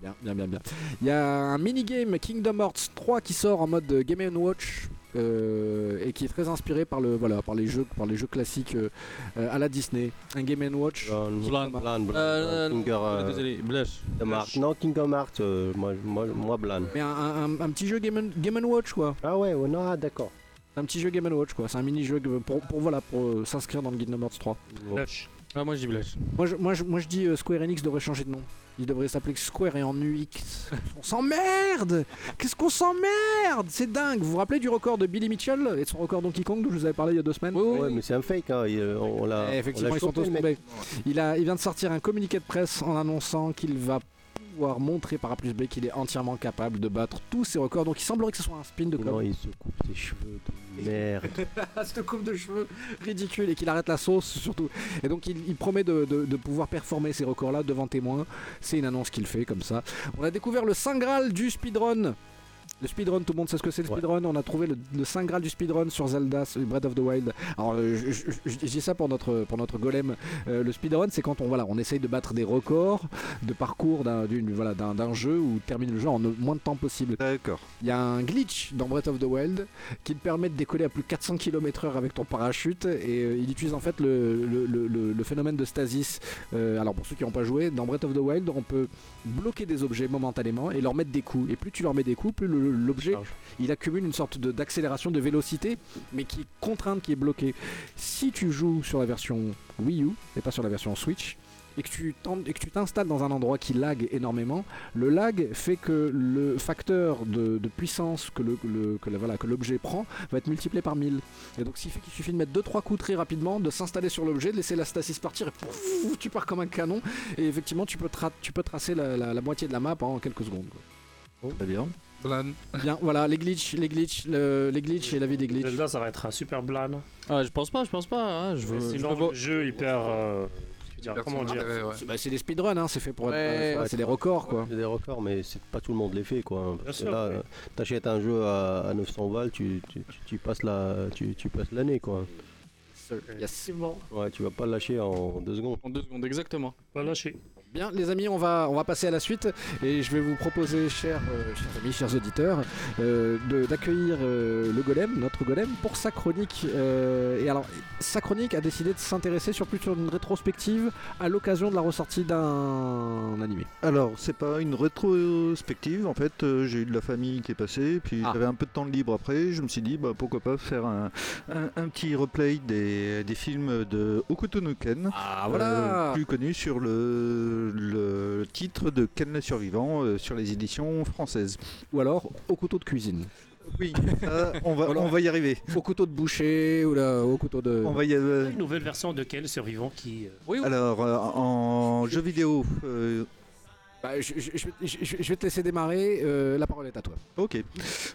Bien, bien, bien, bien. Il y a un minigame Kingdom Hearts 3 qui sort en mode Game Watch. euh, et qui est très inspiré par le voilà par les jeux par les jeux classiques euh, à la Disney un Game Watch Plan, Euh, Hearts. Non, Kingdom Hearts, euh, moi, moi, moi, Blan. mais un, un- un petit jeu Game, Game Watch quoi Ah ouais, ouais, non, ah, d'accord. Un petit jeu Game Watch quoi c'est un mini jeu pour, pour voilà pour euh, s'inscrire dans le Kingdom Hearts 3 Lâche. Ah, moi je dis Blush. Moi je, moi, je, moi, je dis euh, Square Enix devrait changer de nom. Il devrait s'appeler Square et en UX. On s'emmerde Qu'est-ce qu'on s'emmerde C'est dingue Vous vous rappelez du record de Billy Mitchell et de son record Donkey Kong dont je vous avais parlé il y a deux semaines? Ouais, mais c'est un fake, hein. il- on l'a. Eh, Effectivement, on l'a ils sont tous tombés. Il, a, il vient de sortir un communiqué de presse en annonçant qu'il va pouvoir montrer par A plus B qu'il est entièrement capable de battre tous ses records. Donc il semblerait que ce soit un spin de Non, il se coupe ses cheveux de merde. Cette coupe de cheveux ridicule et qu'il arrête la sauce surtout. Et donc il, il promet de, de- de pouvoir performer ces records-là devant témoins. C'est une annonce qu'il fait comme ça. On a découvert le Saint Graal du speedrun. Le speedrun, tout le monde sait ce que c'est le Ouais. speedrun. On a trouvé le, le Saint Graal du speedrun sur Zelda, sur Breath of the Wild. Alors, euh, je, je- je- je dis ça pour notre, pour notre golem. Euh, le speedrun, c'est quand on, voilà, on essaye de battre des records de parcours d'un d'une- voilà, d'un d'un jeu ou terminer le jeu en moins de temps possible. D'accord. Il y a un glitch dans Breath of the Wild qui te permet de décoller à plus de 400 km/h avec ton parachute et euh, il utilise en fait le, le- le- le- le phénomène de stasis. Euh, alors pour ceux qui n'ont pas joué, dans Breath of the Wild, on peut bloquer des objets momentanément et leur mettre des coups. Et plus tu leur mets des coups, plus le- l'objet il accumule une sorte de- d'accélération de vélocité, mais qui est contrainte, qui est bloquée. Si tu joues sur la version Wii U et pas sur la version Switch, et que tu t'installes dans un endroit qui lag énormément, le lag fait que le facteur de, de puissance que le, le- que la- voilà, que l'objet prend va être multiplié par 1000. Et donc, ce qui fait qu'il suffit de mettre 2-3 coups très rapidement, de s'installer sur l'objet, de laisser la stasis partir, et pouf, tu pars comme un canon. Et effectivement, tu peux, tra- tu peux tracer la, la- la moitié de la map en quelques secondes. Très bien. Blan. Bien, voilà, les glitches, les glitches, le- les glitches et la vie des glitches. Zelda, ça va être un super blan. Ah, je pense pas, je pense pas. hein, Je veux, Mais je jeu hyper. euh, dire, comment dire ouais. C'est bah, c'est des speedruns, hein, c'est fait pour être. Ouais. voilà, c'est des records quoi. C'est des records, mais c'est pas tout le monde les fait quoi. Parce Bien que sûr, là, euh, t'achètes un jeu à, à 900 balles, tu, tu, tu- tu passes la, tu, tu passes l'année quoi. Yes. Ouais, tu vas pas le lâcher en deux secondes. En deux secondes, exactement. Pas lâcher. Bien, les amis, on va, on va passer à la suite et je vais vous proposer, chers, euh, chers amis, chers auditeurs, euh, d'accueillir euh, le golem, notre golem, pour sa chronique. Et alors, sa chronique a décidé de s'intéresser sur plus sur une rétrospective à l'occasion de la ressortie d'un animé. Alors, c'est pas une rétrospective. En fait, j'ai eu de la famille qui est passée, puis Ah. j'avais un peu de temps de libre après. Je me suis dit, bah, pourquoi pas faire un, un- un petit replay des, des films de Hokuto no Ken. Ah euh, plus connu sur le, le titre de Ken le survivant euh, sur les éditions françaises. Ou alors au couteau de cuisine, Oui, ça, on, va, Voilà. on va y arriver. au couteau de boucher ou là, au couteau de. On va y arriver. Une nouvelle version de quel survivant qui. euh, Oui, oui. Alors, euh, en jeu vidéo, euh, Bah, je, vais- te laisser démarrer. euh, la parole est à toi. Ok.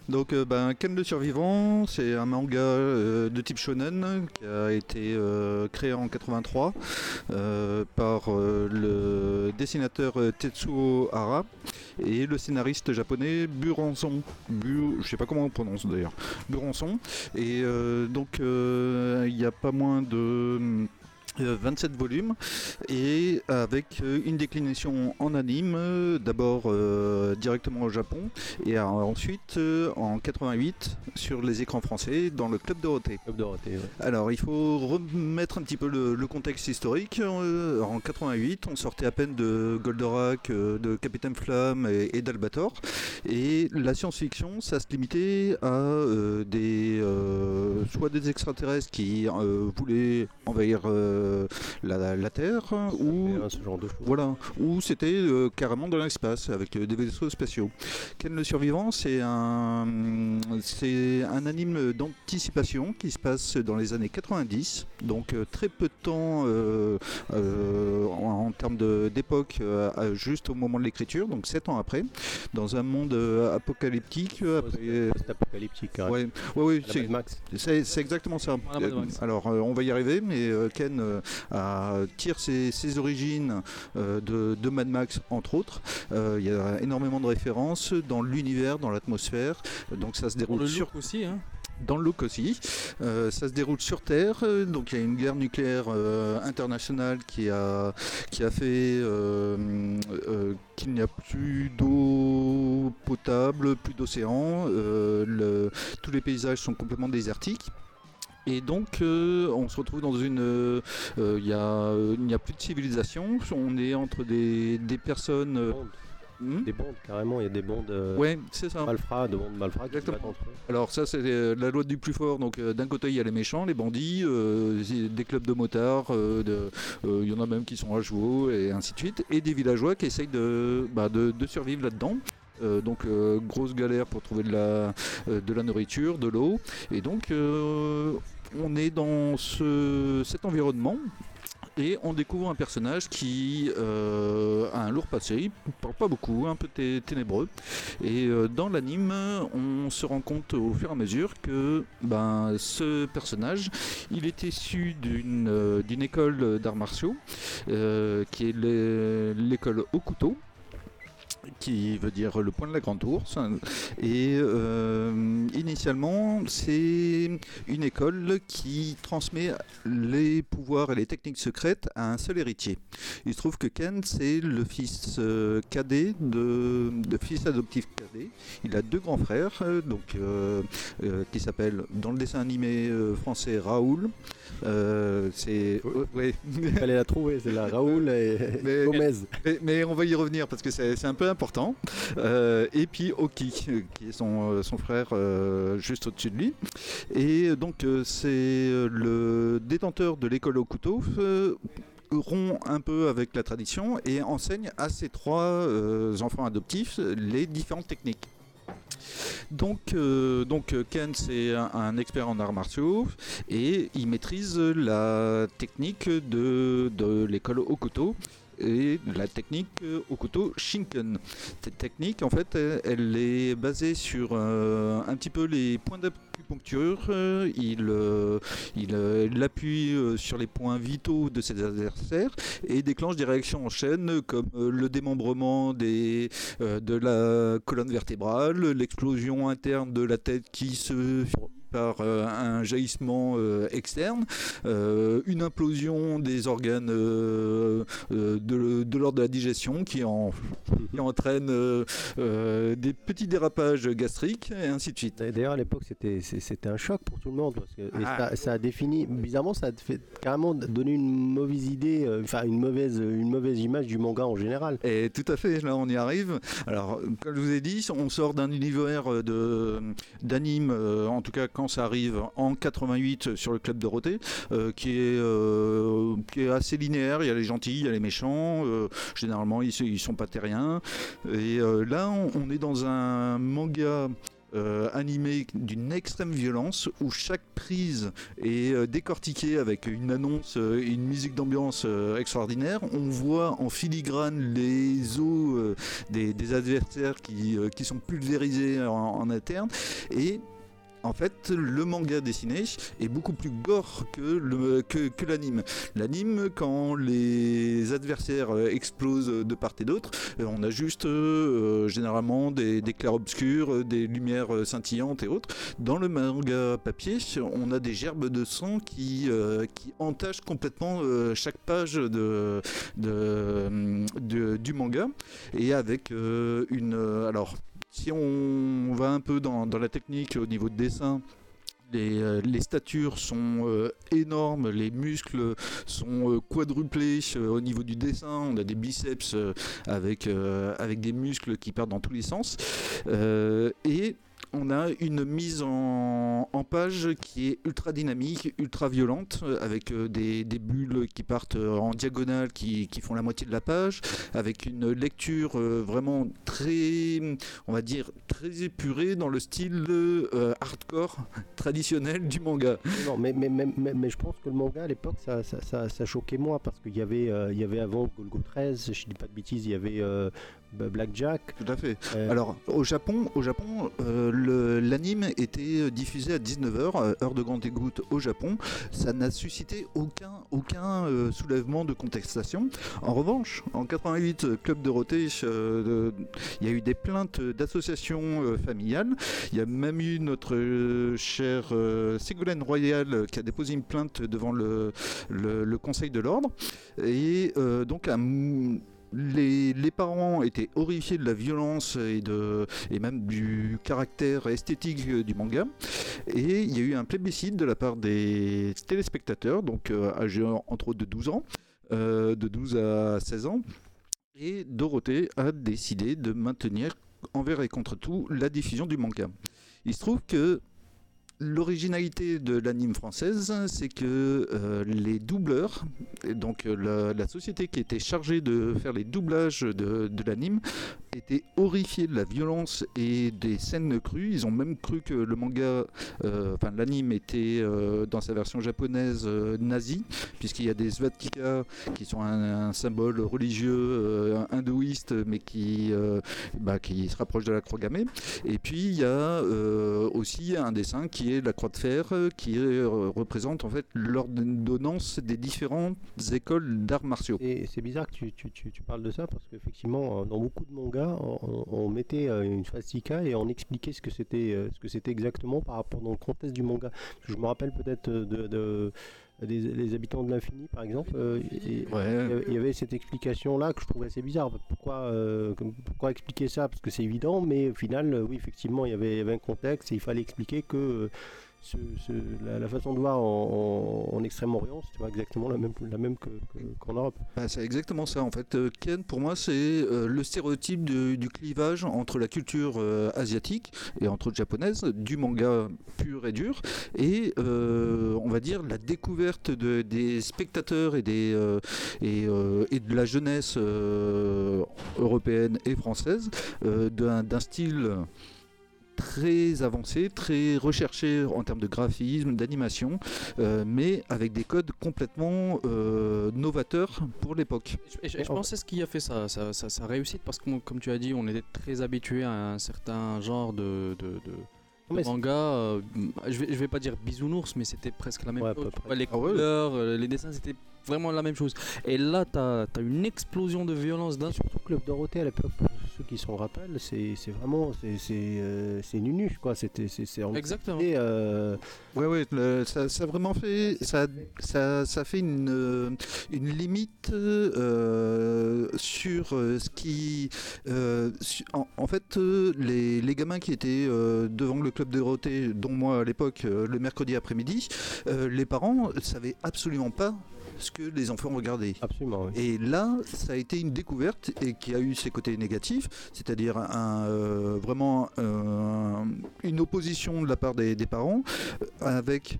Donc, euh, ben, Ken le Survivant, c'est un manga euh, de type shonen qui a été créé en 83 euh, par le dessinateur Tetsuo Hara et le scénariste japonais Buranson. Bu, je sais pas comment on prononce d'ailleurs. Buranson. Et donc, il n'y a pas moins de. Euh, 27 volumes et avec euh, une déclinaison en anime euh, d'abord euh, directement au Japon et euh, ensuite euh, en 88 sur les écrans français dans le Club Dorothée. Club Dorothée, ouais. Alors il faut remettre un petit peu le, le contexte historique. Euh, en 88 on sortait à peine de Goldorak, euh, de Capitaine Flamme et, et d'Albator et la science-fiction ça se limitait à euh, des euh, soit des extraterrestres qui euh, voulaient envahir euh, la, la Terre ou hein, ce genre de choses. voilà, ou c'était euh, carrément dans l'espace avec euh, des vaisseaux spatiaux. Ken le survivant, c'est un, c'est un anime d'anticipation qui se passe dans les années 90, donc euh, très peu de temps en, en termes de- d'époque, juste au moment de l'écriture, donc 7 ans après, dans un monde apocalyptique. Ouais, apocalyptique. Ouais, ouais, ouais, c'est- Max. c'est exactement ça. Alors, euh, on va y arriver, mais euh, Ken tire ses, ses origines euh, de, de Mad Max, entre autres. Euh, Il y a énormément de références dans l'univers, dans l'atmosphère. Donc, ça se déroule le sur look aussi, hein. dans le look aussi. Euh, ça se déroule sur Terre, euh, donc il y a une guerre nucléaire euh, internationale qui a, qui a fait euh, euh, qu'il n'y a plus d'eau potable, plus d'océan, euh, le- tous les paysages sont complètement désertiques. Et donc, euh, on se retrouve dans une. euh, euh, Il y a- il n'y a plus de civilisation. On est entre des, des personnes. euh, hmm Des bandes, carrément, il y a des bandes euh, ouais, c'est ça. malfrats, de bandes malfrats qui se Exactement. battent entre eux. Alors ça c'est euh, la loi du plus fort. Donc euh, d'un côté il y a les méchants, les bandits, euh, des clubs de motards, euh, euh, il y en a même qui sont à chevaux et ainsi de suite, et des villageois qui essayent de, bah, de, de survivre là-dedans. Euh, donc euh, grosse galère pour trouver de la, euh, de la nourriture, de l'eau, et donc euh, on est dans ce, cet environnement. Et on découvre un personnage qui euh, a un lourd passé, il parle pas beaucoup, un peu té- ténébreux, et euh, dans l'anime, on se rend compte au fur et à mesure que ben, ce personnage, il est issu d'une euh, école d'arts martiaux, qui est l'é- l'école au couteau. Qui veut dire le point de la grande ours. Et euh, initialement, c'est une école qui transmet les pouvoirs et les techniques secrètes à un seul héritier. Il se trouve que Ken, c'est le fils euh, cadet de, de fils adoptif cadet. Il a deux grands frères, euh, donc euh, euh, qui s'appellent dans le dessin animé français Raoul. C'est ouais. Fallait la trouver, c'est là, Raoul et Mais- Gomez. Mais, mais on va y revenir parce que c'est c'est un peu Euh, et puis Oki, euh, qui est son, euh, frère juste au-dessus de lui. Et donc c'est le détenteur de l'école au couteau. rompt un peu avec la tradition et enseigne à ses trois enfants adoptifs les différentes techniques. Donc, donc Ken c'est un, un expert en arts martiaux et il maîtrise la technique de, de l'école au couteau et la technique euh, au couteau Shinken. Cette technique, en fait, elle, elle est basée sur euh, un petit peu les points d'acupuncture. Euh, il, euh, il, euh, il appuie euh, sur les points vitaux de ses adversaires et déclenche des réactions en chaîne comme euh, le démembrement des, euh, de la colonne vertébrale, l'explosion interne de la tête qui se par euh, un jaillissement euh, externe, euh, une implosion des organes de, de l'ordre de la digestion qui, en, qui entraîne des petits dérapages gastriques et ainsi de suite. D'ailleurs, à l'époque, c'était un choc pour tout le monde. Parce que, Ah. ça, ça a défini, bizarrement, ça a fait carrément donné une mauvaise idée, enfin une mauvaise, une mauvaise image du manga en général. Et tout à fait, là on y arrive. Alors, comme je vous ai dit, on sort d'un univers de d'anime, en tout cas quand ça arrive en 88 sur le club Dorothée, euh, qui, est, euh, qui est assez linéaire. Il y a les gentils, il y a les méchants. euh, généralement, ils, sont pas terriens. Et euh, là, on, est dans un manga. animé d'une extrême violence où chaque prise est décortiquée avec une annonce euh, une musique d'ambiance extraordinaire. On voit en filigrane les os des, adversaires qui, sont pulvérisés en interne et en fait, le manga dessiné est beaucoup plus gore que, l'anime. L'anime, quand les adversaires euh, explosent de part et d'autre, euh, on a juste euh, généralement des, clairs-obscurs, euh, des lumières scintillantes et autres. Dans le manga papier, on a des gerbes de sang qui, entachent complètement chaque page du manga. Et avec une. alors, si on va un peu dans, la technique au niveau de dessin, les, euh, statures sont euh, énormes, les muscles sont euh, quadruplés au niveau du dessin. On a des biceps avec, des muscles qui partent dans tous les sens. Et on a une mise en, page qui est ultra dynamique, ultra violente, euh, avec euh, des, bulles qui partent euh, en diagonale, qui, qui font la moitié de la page, avec une lecture vraiment très, on va dire, très épurée dans le style hardcore traditionnel du manga. Non, mais, mais, mais, mais, je pense que le manga à l'époque, ça, ça, ça, choquait moins parce qu'il y avait, y avait avant Golgo 13, je dis pas de bêtises, il y avait Blackjack. Tout à fait. euh, Alors, au Japon, au Japon euh, l'anime était diffusé à 19h, heure de grande écoute au Japon. Ça n'a suscité aucun, aucun euh, soulèvement de contestation. En revanche, en 88, euh, Club Dorothée, euh, il y a eu des plaintes d'associations euh, familiales. Il y a même eu notre euh, chère euh, Ségolène Royal euh, qui a déposé une plainte devant le, le- le Conseil de l'Ordre. Et euh, donc, un les, parents étaient horrifiés de la violence et, de, et même du caractère esthétique euh, du manga. Et il y a eu un plébiscite de la part des téléspectateurs, donc euh, âgés entre autres de 12 ans, euh, de 12 à 16 ans. Et Dorothée a décidé de maintenir envers et contre tout la diffusion du manga. Il se trouve que L'originalité de l'anime française, c'est que euh, les doubleurs, donc euh, la, société qui était chargée de faire les doublages de, l'anime, étaient horrifiés de la violence et des scènes crues. Ils ont même cru que le manga, euh, enfin l'anime était dans sa version japonaise euh, nazi, puisqu'il y a des svatika qui sont un, symbole religieux hindouiste, mais qui, bah, qui se rapproche de la croix gammée. Et puis il y a aussi un dessin qui la croix de fer, euh, qui euh, représente en fait l'ordonnance des différentes écoles d'arts martiaux. Et c'est bizarre que tu, parles de ça parce qu'effectivement, euh, dans beaucoup de mangas, manga, on, mettait une swastika et on expliquait ce que c'était ce que c'était exactement par rapport dans le contexte du manga. Je me rappelle peut-être de- des les habitants de l'infini par exemple. euh, et- il y avait- il y avait cette explication là que je trouvais assez bizarre. Pourquoi, euh, pourquoi expliquer ça? Parce que c'est évident, mais au final, euh, oui, effectivement, il y avait, il y avait un contexte et il fallait expliquer que la, façon de voir en, en- en Extrême-Orient, c'était pas exactement la même, la qu'en Europe. Bah, c'est exactement ça en fait. Euh, Ken pour moi c'est euh, le stéréotype du clivage entre la culture euh, asiatique et entre autres japonaise, du manga pur et dur, et on va dire la découverte de- des spectateurs et, des, et, de la jeunesse européenne et française d'un style très avancé, très recherché en termes de graphisme, d'animation, euh, mais avec des codes complètement euh, novateurs pour l'époque. Et je, et je pense que c'est ce qui a fait sa, sa, sa- sa réussite parce que, comme tu as dit, on était très habitué à un certain genre de, manga. euh, je, vais, je vais pas dire bisounours, mais c'était presque la même Ouais, chose. les Ah ouais. couleurs, les dessins, c'était vraiment la même chose. Et là, tu as, une explosion de violence d'un Surtout Club Dorothée à l'époque, ceux qui s'en rappellent, c'est vraiment c'est euh, c'est nunuche quoi. C'était c'est c'est en- Exactement. et, euh, Ouais, ouais, le- ça, ça a vraiment fait, ça, ça, ça fait une, euh, une limite euh, sur ce qui, euh, su- en, en fait, les, les gamins qui étaient euh, devant le club de Dorothée, dont moi à l'époque, le mercredi après-midi, euh, les parents savaient absolument pas ce que les enfants regardaient. absolument. oui. Et là, ça a été une découverte et qui a eu ses côtés négatifs, c'est-à-dire un, euh, vraiment euh, une opposition de la part des, des parents euh, avec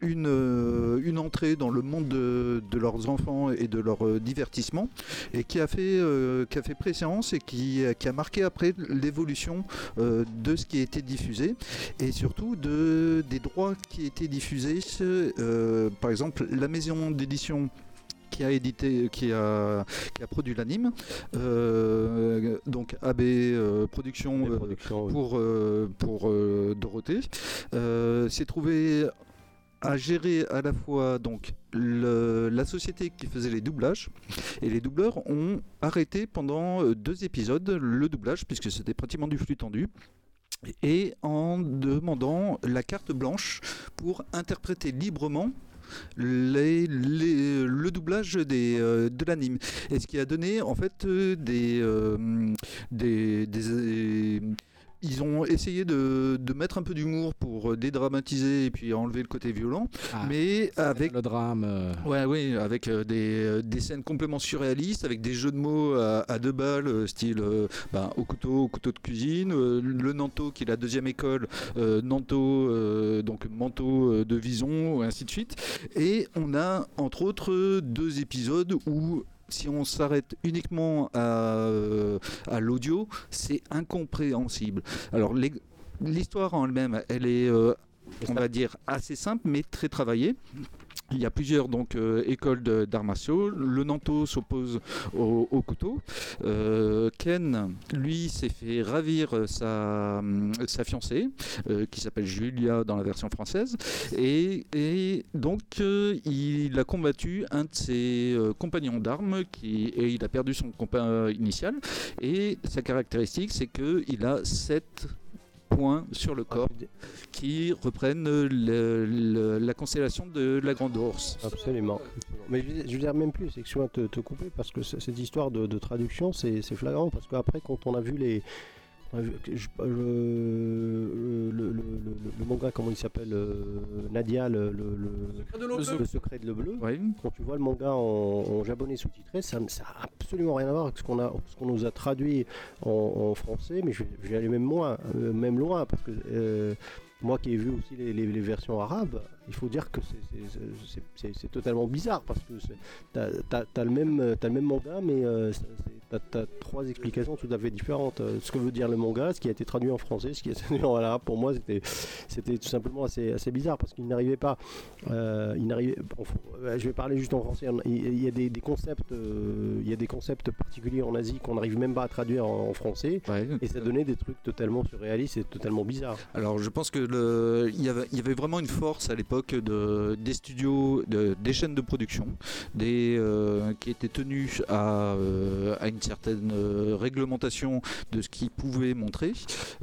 une, euh, une entrée dans le monde de, de leurs enfants et de leur euh, divertissement et qui a fait, euh, qui a fait préséance et qui, qui a marqué après l'évolution euh, de ce qui a été diffusé et surtout de, des droits qui étaient diffusés. euh, par exemple, la maison d'édition qui a édité, qui a, qui a produit l'anime, euh, donc AB euh, Productions euh, pour, euh, pour euh, Dorothée, euh, s'est trouvé à gérer à la fois donc la société qui faisait les doublages et les doubleurs ont arrêté pendant euh, deux épisodes le doublage puisque c'était pratiquement du flux tendu et en demandant la carte blanche pour interpréter librement les- les- le doublage des, euh, de l'anime. Et ce qui a donné en fait euh, des- ils ont essayé de, de mettre un peu d'humour pour euh, dédramatiser et puis enlever le côté violent, Ah, mais avec le drame. euh, Ouais, oui, avec euh, des, des scènes complètement surréalistes, avec des jeux de mots à, à deux balles, style ben, au couteau, au couteau de cuisine, le Nanto qui est la deuxième école, euh, Nanto, euh, donc manteau de Vison, ainsi de suite. Et on a entre autres deux épisodes où si on s'arrête uniquement à, euh, à l'audio, c'est incompréhensible. Alors l'histoire en elle-même, elle est, euh, on va dire, assez simple, mais très travaillée. Il y a plusieurs donc euh, écoles d'arts martiaux. Le Nanto s'oppose au, au couteau. Euh, Ken, lui, s'est fait ravir euh, sa, fiancée, qui s'appelle Julia dans la version française. Et, donc, il a combattu un de ses compagnons d'armes, et il a perdu son compas initial. Et sa caractéristique, c'est qu'il a sept points sur le corps qui reprennent le- le- la constellation de la Grande Ourse. Absolument. Mais je veux dire- même plus, excuse-moi de te, te couper, parce que cette histoire de, de traduction, c'est flagrant, parce qu'après, quand on a vu les... je- je- le, le, le- le- le manga, comment il s'appelle euh, Nadia, le, le, le- le secret de l'eau bleue. Ouais. Quand tu vois le manga en, en japonais sous-titré, ça n'a absolument rien à voir avec ce qu'on qu'on nous a traduit en, en français, mais je, vais- je vais aller même moins, euh, même loin, parce que euh, moi qui ai vu aussi les, les- les versions arabes, il faut dire que c'est- totalement bizarre, parce que t'as t'as- t'as le même, t'as le même manga, mais euh, t'as t'as trois explications tout à fait différentes. Euh, Ce que veut dire le manga, ce qui a été traduit en français, ce qui a été traduit en arabe, pour moi c'était tout simplement assez, assez bizarre, parce qu'il n'arrivait pas euh, il n'arrivait- bon, faut- euh, je vais parler juste en français. Il y a des, des concepts, euh, il y a des concepts particuliers en Asie qu'on n'arrive même pas à traduire en, en français, Ouais. et ça donnait des trucs totalement surréalistes et totalement bizarres. Alors je pense que le, il, y avait, il y avait vraiment une force à l'époque de, des studios, de- des chaînes de production, des, euh, qui étaient tenus à, à une certaine euh, réglementation de ce qu'il pouvait montrer.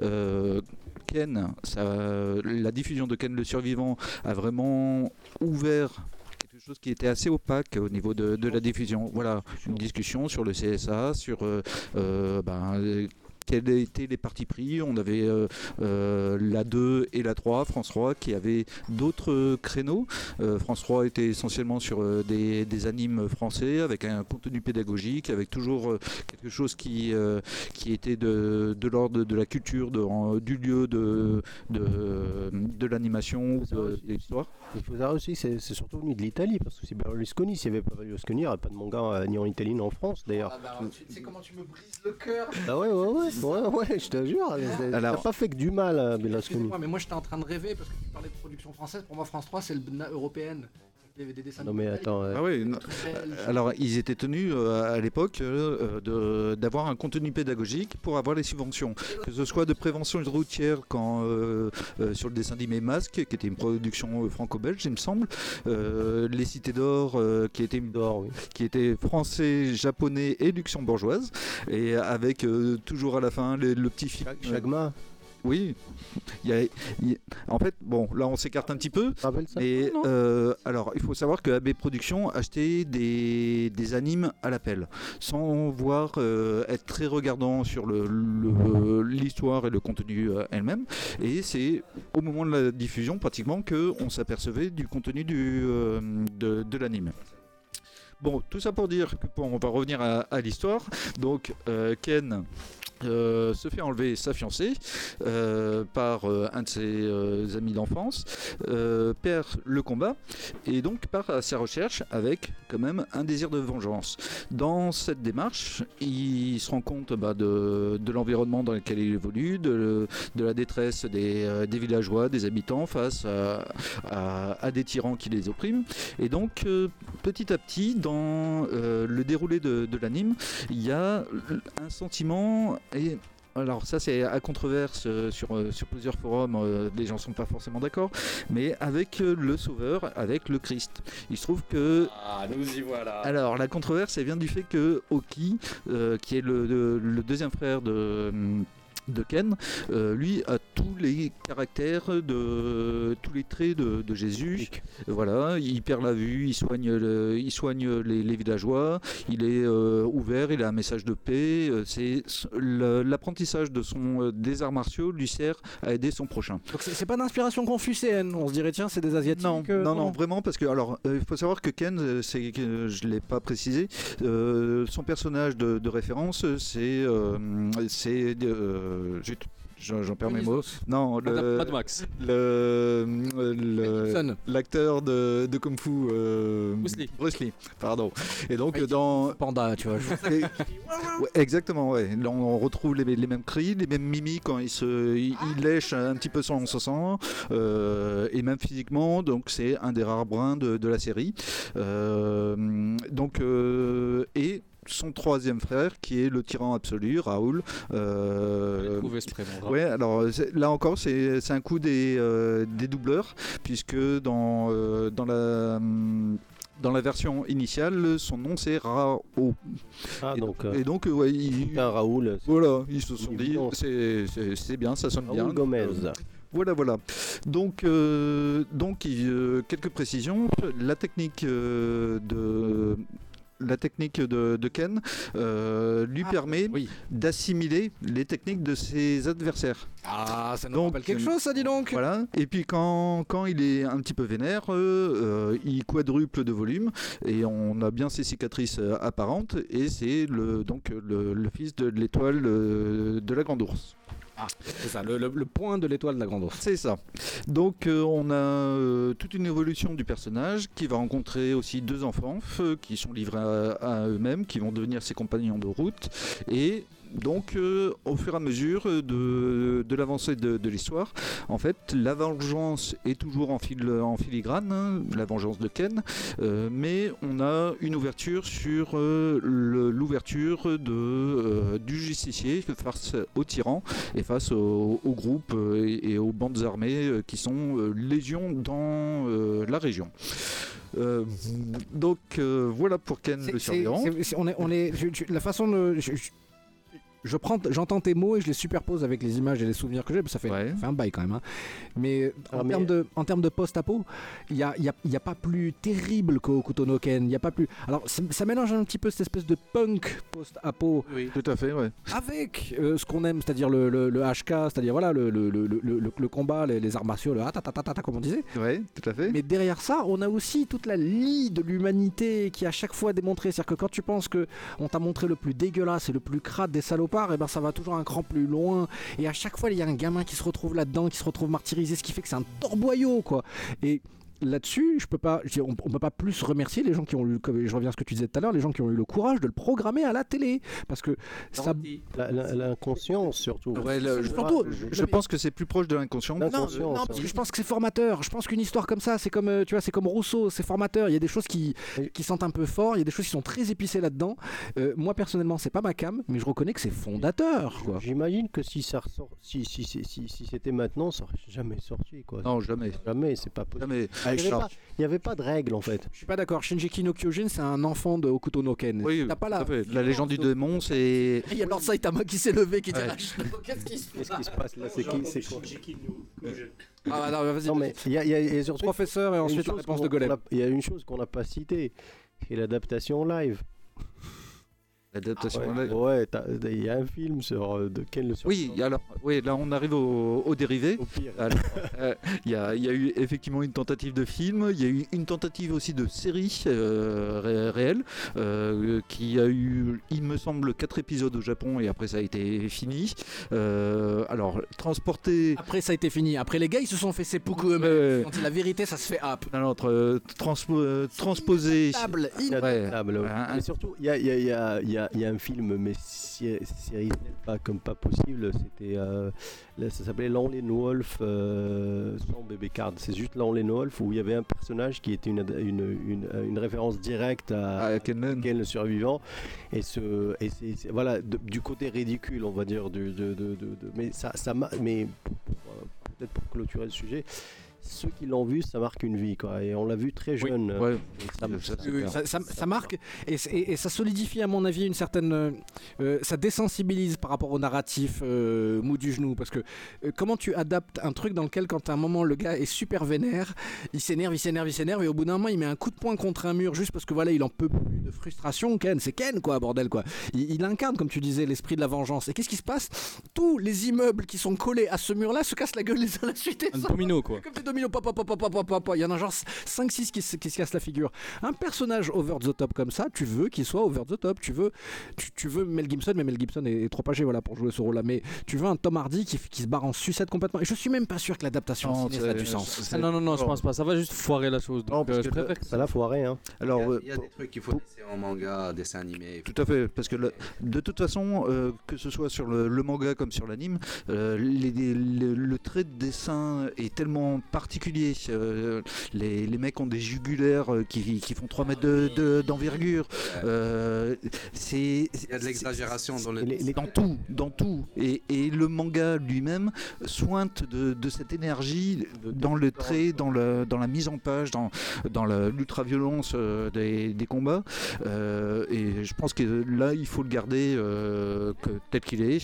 Euh, Ken, la diffusion de Ken le survivant a vraiment ouvert quelque chose qui était assez opaque au niveau de, la diffusion. Voilà, une discussion sur le CSA, sur euh, ben, quels étaient les partis pris. On avait euh, euh, la 2 et la 3, France 3, qui avaient d'autres créneaux. Euh, France 3 était essentiellement sur euh, des, des animes français, avec un contenu pédagogique, avec toujours euh, quelque chose qui, euh, qui était de, de l'ordre de la culture, de, en- du lieu, de, de, de l'animation, de, l'histoire. Il faut savoir aussi, c'est c'est surtout venu de l'Italie, parce que c'est Berlusconi. S'il n'y avait pas Berlusconi, il n'y aurait pas de manga euh, ni en Italie ni en France, d'ailleurs. tu sais comment tu me brises le cœur Ah ouais, ouais, ouais, ouais, ouais, je te jure. T'as Alors- pas fait que du mal, Berlusconi. Excusez-moi, mais moi j'étais en train de rêver parce que tu parlais de production française. Pour moi, France 3, c'est le BNA européenne. Il y avait des dessins Non mais attends, euh, Ah oui, belges, belges. Alors, ils étaient tenus euh, à l'époque euh, de- d'avoir un contenu pédagogique pour avoir les subventions, que ce soit de prévention routière quand, euh, euh, sur le dessin animé Masque, qui était une production euh, franco-belge, il me semble, euh, Les Cités d'Or, euh, qui, était, oui. qui était français, japonais et luxembourgeoise, et avec euh, toujours à la fin le, le petit film. Chagma, Oui, Il y a- il y a- en fait, bon, là on s'écarte un petit peu. non. euh, alors, il faut savoir que AB Productions achetait des, des animes à l'appel, sans voir euh, être très regardant sur le- le- l'histoire et le contenu euh, elle-même. Et c'est au moment de la diffusion, pratiquement, que on s'apercevait du contenu du, euh, de, de l'anime. Bon, tout ça pour dire que bon, on va revenir à, à l'histoire. Donc, euh, Ken. Euh, se fait enlever sa fiancée euh, par euh, un de ses amis d'enfance, perd le combat et donc part à sa recherche avec quand même un désir de vengeance. Dans cette démarche, il se rend compte bah, de, de l'environnement dans lequel il évolue, de, de la détresse des, des villageois, des habitants face à, des tyrans qui les oppriment. Et donc, petit à petit, dans le déroulé de l'anime, il y a un sentiment et alors ça c'est à controverse euh, sur, euh, sur plusieurs forums, euh, les gens sont pas forcément d'accord, mais avec le Sauveur, avec le Christ. Il se trouve que Ah, nous y voilà. alors la controverse elle vient du fait que Oki, qui est le, le- le deuxième frère de de Ken, euh, lui a tous les caractères de tous les traits de, de Jésus. Voilà, il perd la vue, il soigne, le- il soigne les, les villageois, il est euh, ouvert, il a un message de paix. euh, C'est l'apprentissage de son des arts martiaux lui sert à aider son prochain. Donc c'est pas d'inspiration confucéenne. On se dirait tiens, c'est des asiatiques. Non, euh, non, non, vraiment, parce que alors, il faut savoir que Ken, c'est je l'ai pas précisé, son personnage de, de référence, c'est, c'est, euh, j'en perds mes mots. Non, le, Mad Max. le, l'acteur de, de Kung Fu, euh, Bruce Lee. pardon. Et donc dans Panda, tu vois. je- et- Ouais, exactement, ouais. Là, on retrouve les, les mêmes cris, les mêmes mimiques quand il se, il, il lèche un petit peu son, son sang, euh, et même physiquement. Donc, c'est un des rares brins de, de la série. Donc, et son troisième frère, qui est le tyran absolu, Raoul. euh, Trouvé ce prénom. Ouais, alors là encore, c'est un coup des, euh, des doubleurs, puisque dans, euh, dans la. hum, Dans la version initiale, son nom c'est Rao. Ah, et, donc, euh, et donc, ouais, il- un Raoul, voilà, ils se sont dit, c'est- bien, ça sonne bien. Raoul Gomez. Euh, voilà, voilà. Donc, euh, donc euh, quelques précisions. La technique euh, de la technique de, de Ken euh, lui permet oui. d'assimiler les techniques de ses adversaires. Ah, ça nous Donc, rappelle quelque euh, chose, ça, dis donc. Voilà. Et puis quand, quand il est un petit peu vénère, euh, il quadruple de volume et on a bien ses cicatrices apparentes et c'est le donc le, le fils de l'étoile de la grande ours. Ah, c'est ça, le, point de l'étoile de la grande ours. C'est ça. Donc euh, on a euh, toute une évolution du personnage qui va rencontrer aussi deux enfants qui sont livrés à eux-mêmes, qui vont devenir ses compagnons de route. Et donc, euh, au fur et à mesure de, de l'avancée de, de l'histoire, en fait, la vengeance est toujours en, fil, en filigrane, hein, la vengeance de Ken, euh, mais on a une ouverture sur euh, l'ouverture euh, du justicier face au tyran et face au, au groupe euh, et, et aux bandes armées euh, qui sont euh, légion dans euh, la région. Euh, donc euh, voilà pour Ken le survivant. c'est- c'est- on est, on est, je- je- la façon de, je, je- prends, j'entends tes mots et je les superpose avec les images et les souvenirs que j'ai. Ça fait, Ouais. ça fait un bail quand même. hein. Mais en Ah, mais- termes de, en termes de post-apo, il y a, il y a- il y a pas plus terrible qu'au Kutono Ken. Il y a pas plus. Alors ça, mélange un petit peu cette espèce de punk post-apo Oui, tout à fait, ouais. avec euh, ce qu'on aime, c'est-à-dire le, le- le HK, c'est-à-dire voilà le, le, le, le- le- le combat, les, les arts martiaux, le ta comme on disait. Ouais, tout à fait. Mais derrière ça, on a aussi toute la lie de l'humanité qui est à chaque fois démontrée. C'est-à-dire que quand tu penses que on t'a montré le plus dégueulasse et le plus crade des salopards, et ben ça va toujours un cran plus loin. Et à chaque fois, il y a un gamin qui se retrouve là-dedans, qui se retrouve martyrisé, ce qui fait que c'est un torboyau, quoi. Et là-dessus, je peux pas, je dis, on, on peut pas plus remercier les gens qui ont eu, comme je reviens à ce que tu disais tout à l'heure, les gens qui ont eu le courage de le programmer à la télé, parce que ça. L'inconscience surtout. Ouais, le- je, Surtout, je je- pense que c'est plus proche de l'inconscient. Non, Conscience, non, hein. parce que je pense que c'est formateur. Je pense qu'une histoire comme ça, c'est comme, euh, tu vois, c'est comme Rousseau, c'est formateur. Il y a des choses qui, qui sentent un peu fort, il y a des choses qui sont très épicées là-dedans. Euh, moi, personnellement, c'est pas ma cam, mais je reconnais que c'est fondateur. J'imagine que si ça ressort, si, si, si, si, si c'était maintenant, ça aurait jamais sorti quoi. Non, jamais. Jamais, c'est pas possible. Jamais. Il n'y avait, pas- il y avait pas de règles en fait. Je suis pas d'accord. Shinji no Kyojin, c'est un enfant de Hokuto no Ken. Oui, T'as pas la. La légende du démon, c'est. Il y a Lord Saitama qui s'est levé, qui dit Ouais. Ah, Qu'est-ce qui se passe qui se passe là C'est qui C'est quoi Ah, non, vas-y. Non mais il y a, y a- y a surtout Professeur et une ensuite la chose réponse qu'on- de Golem. Il y a une chose qu'on n'a pas citée, c'est l'adaptation live. L'adaptation. Ouais, ouais, il y a un film sur euh, de Ken le Oui, alors, oui, là on arrive au, au dérivé. Au pire. Alors, euh, Il y, a, il y a eu effectivement une tentative de film, il y a eu une tentative aussi de série euh, ré- réelle, euh, qui a eu, il me semble, quatre épisodes au Japon et après ça a été fini. Euh, alors, transporté. Après, ça a été fini. Après, les gars, ils se sont fait seppuku eux-mêmes. euh, Quand la vérité, ça se fait hop. non, non, tra- transpo- euh, transposé. Table. Ouais. Ah, Un- mais surtout, il y a, il y, a, il y, a, il y, a, il y a un film, mais sé- série pas comme pas possible. C'était, euh, ça s'appelait Lonely Wolf euh, sans bébé card. C'est juste Lonely Wolf où il y avait un personnage qui était une, une, une, une référence directe à, à Kenlen. Ken le survivant et ce et voilà de- du côté ridicule on va dire du, de, de, mais ça ça m'a- mais euh, peut-être pour clôturer le sujet ceux qui l'ont vu ça marque une vie quoi. Et on l'a vu très Oui, jeune ouais. Et ça- Ça, Oui, ça, ça- ça marque et, c'est- et- et ça solidifie à mon avis une certaine euh, euh, ça désensibilise par rapport au narratif euh, mou du genou. Parce que euh, comment tu adaptes un truc dans lequel quand à un moment le gars est super vénère il s'énerve il s'énerve il s'énerve et au bout d'un moment il met un coup de poing contre un mur juste parce que voilà il en peut plus de frustration. Ken c'est Ken quoi bordel quoi. Il, il incarne comme tu disais l'esprit de la vengeance. Et qu'est-ce qui se passe? Tous les immeubles qui sont collés à ce mur là se cassent la gueule les uns la suite Un ça domino quoi. comme des dominos, pop, pop, pop, pop, pop, pop, pop. il y en a genre 5-6 qui, se- qui se cassent la figure. Un personnage over the top comme ça, tu veux qu'il soit over the top, tu veux, tu, tu veux Mel Gibson, mais Mel Gibson est, est trop âgé voilà, pour jouer ce rôle-là, mais tu veux un Tom Hardy qui, qui se barre en sucette complètement. Et je suis même pas sûr que l'adaptation Non, ciné, ça a c'est- du sens. c'est- Ah non, non, non, je pense pas. Ça va juste foirer la chose. Non, Donc, parce euh, je que préfère que ça l'a foiré hein Alors, il y a, euh, il y a pour- des trucs qu'il faut laisser en manga, dessin animé. Tout à fait, parce que le- de toute façon, euh, que ce soit sur le, le manga comme sur l'anime, euh, les- les- le, le trait de dessin est tellement particulier. euh, les, les mecs ont des jugulaires euh, qui, qui font 3 mètres de- de- d'envergure. Euh, c'est Il y a de l'exagération dans le. Dans tout, dans tout. Et, et le manga lui-même sointe de, de cette énergie dans le trait, dans, le, dans la mise en page, dans, dans l'ultra-violence des, des combats. Et je pense que là, il faut le garder que, tel qu'il est.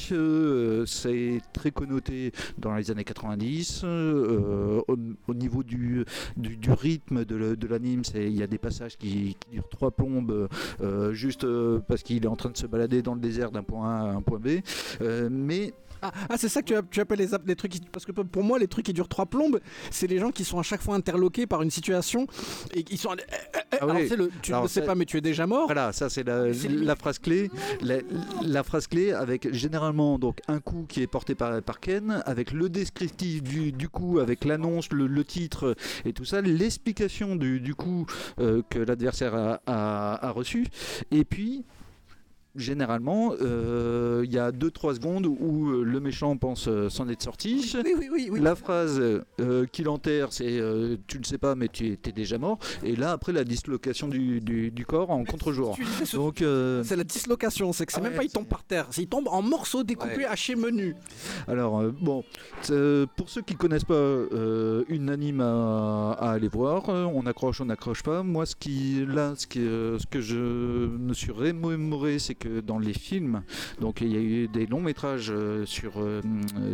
C'est très connoté dans les années 90. euh, au, au niveau du, rythme de, de l'anime, il y a des passages qui, qui durent trois plombes euh, juste euh, parce qu'il est en train de se balader dans le désert d'un point A à un point B. Euh, mais Ah, ah, c'est ça que tu, app- tu appelles les, les trucs qui- Parce que pour moi, les trucs qui durent trois plombes, c'est les gens qui sont à chaque fois interloqués par une situation et qui sont. eh, eh, eh. Ah oui. le- tu ne Alors, le sais pas, mais tu es déjà mort. Voilà, ça c'est la, phrase clé. La, la phrase clé avec généralement donc un coup qui est porté par, par Ken, avec le descriptif du, du coup, avec l'annonce, le, le titre et tout ça, l'explication du, du coup euh, que l'adversaire a, a- a reçu, et puis généralement, euh, il y a 2-3 secondes où euh, le méchant pense euh, s'en être sorti. Oui, oui, oui. oui. La phrase euh, qui l'enterre, c'est tu ne sais pas, mais tu es déjà mort. Et là, après, la dislocation du, du- du corps en contre-jour. Donc, C'est la dislocation, c'est que c'est même pas il tombe par terre, c'est il tombe en morceaux découpés, hachés, menus. alors, bon, pour ceux qui connaissent pas euh, une anime à, aller voir, on accroche, on n'accroche pas. Moi, ce qui, là, ce, que je me suis remémoré, c'est que dans les films, donc il y a eu des longs métrages euh, sur, euh,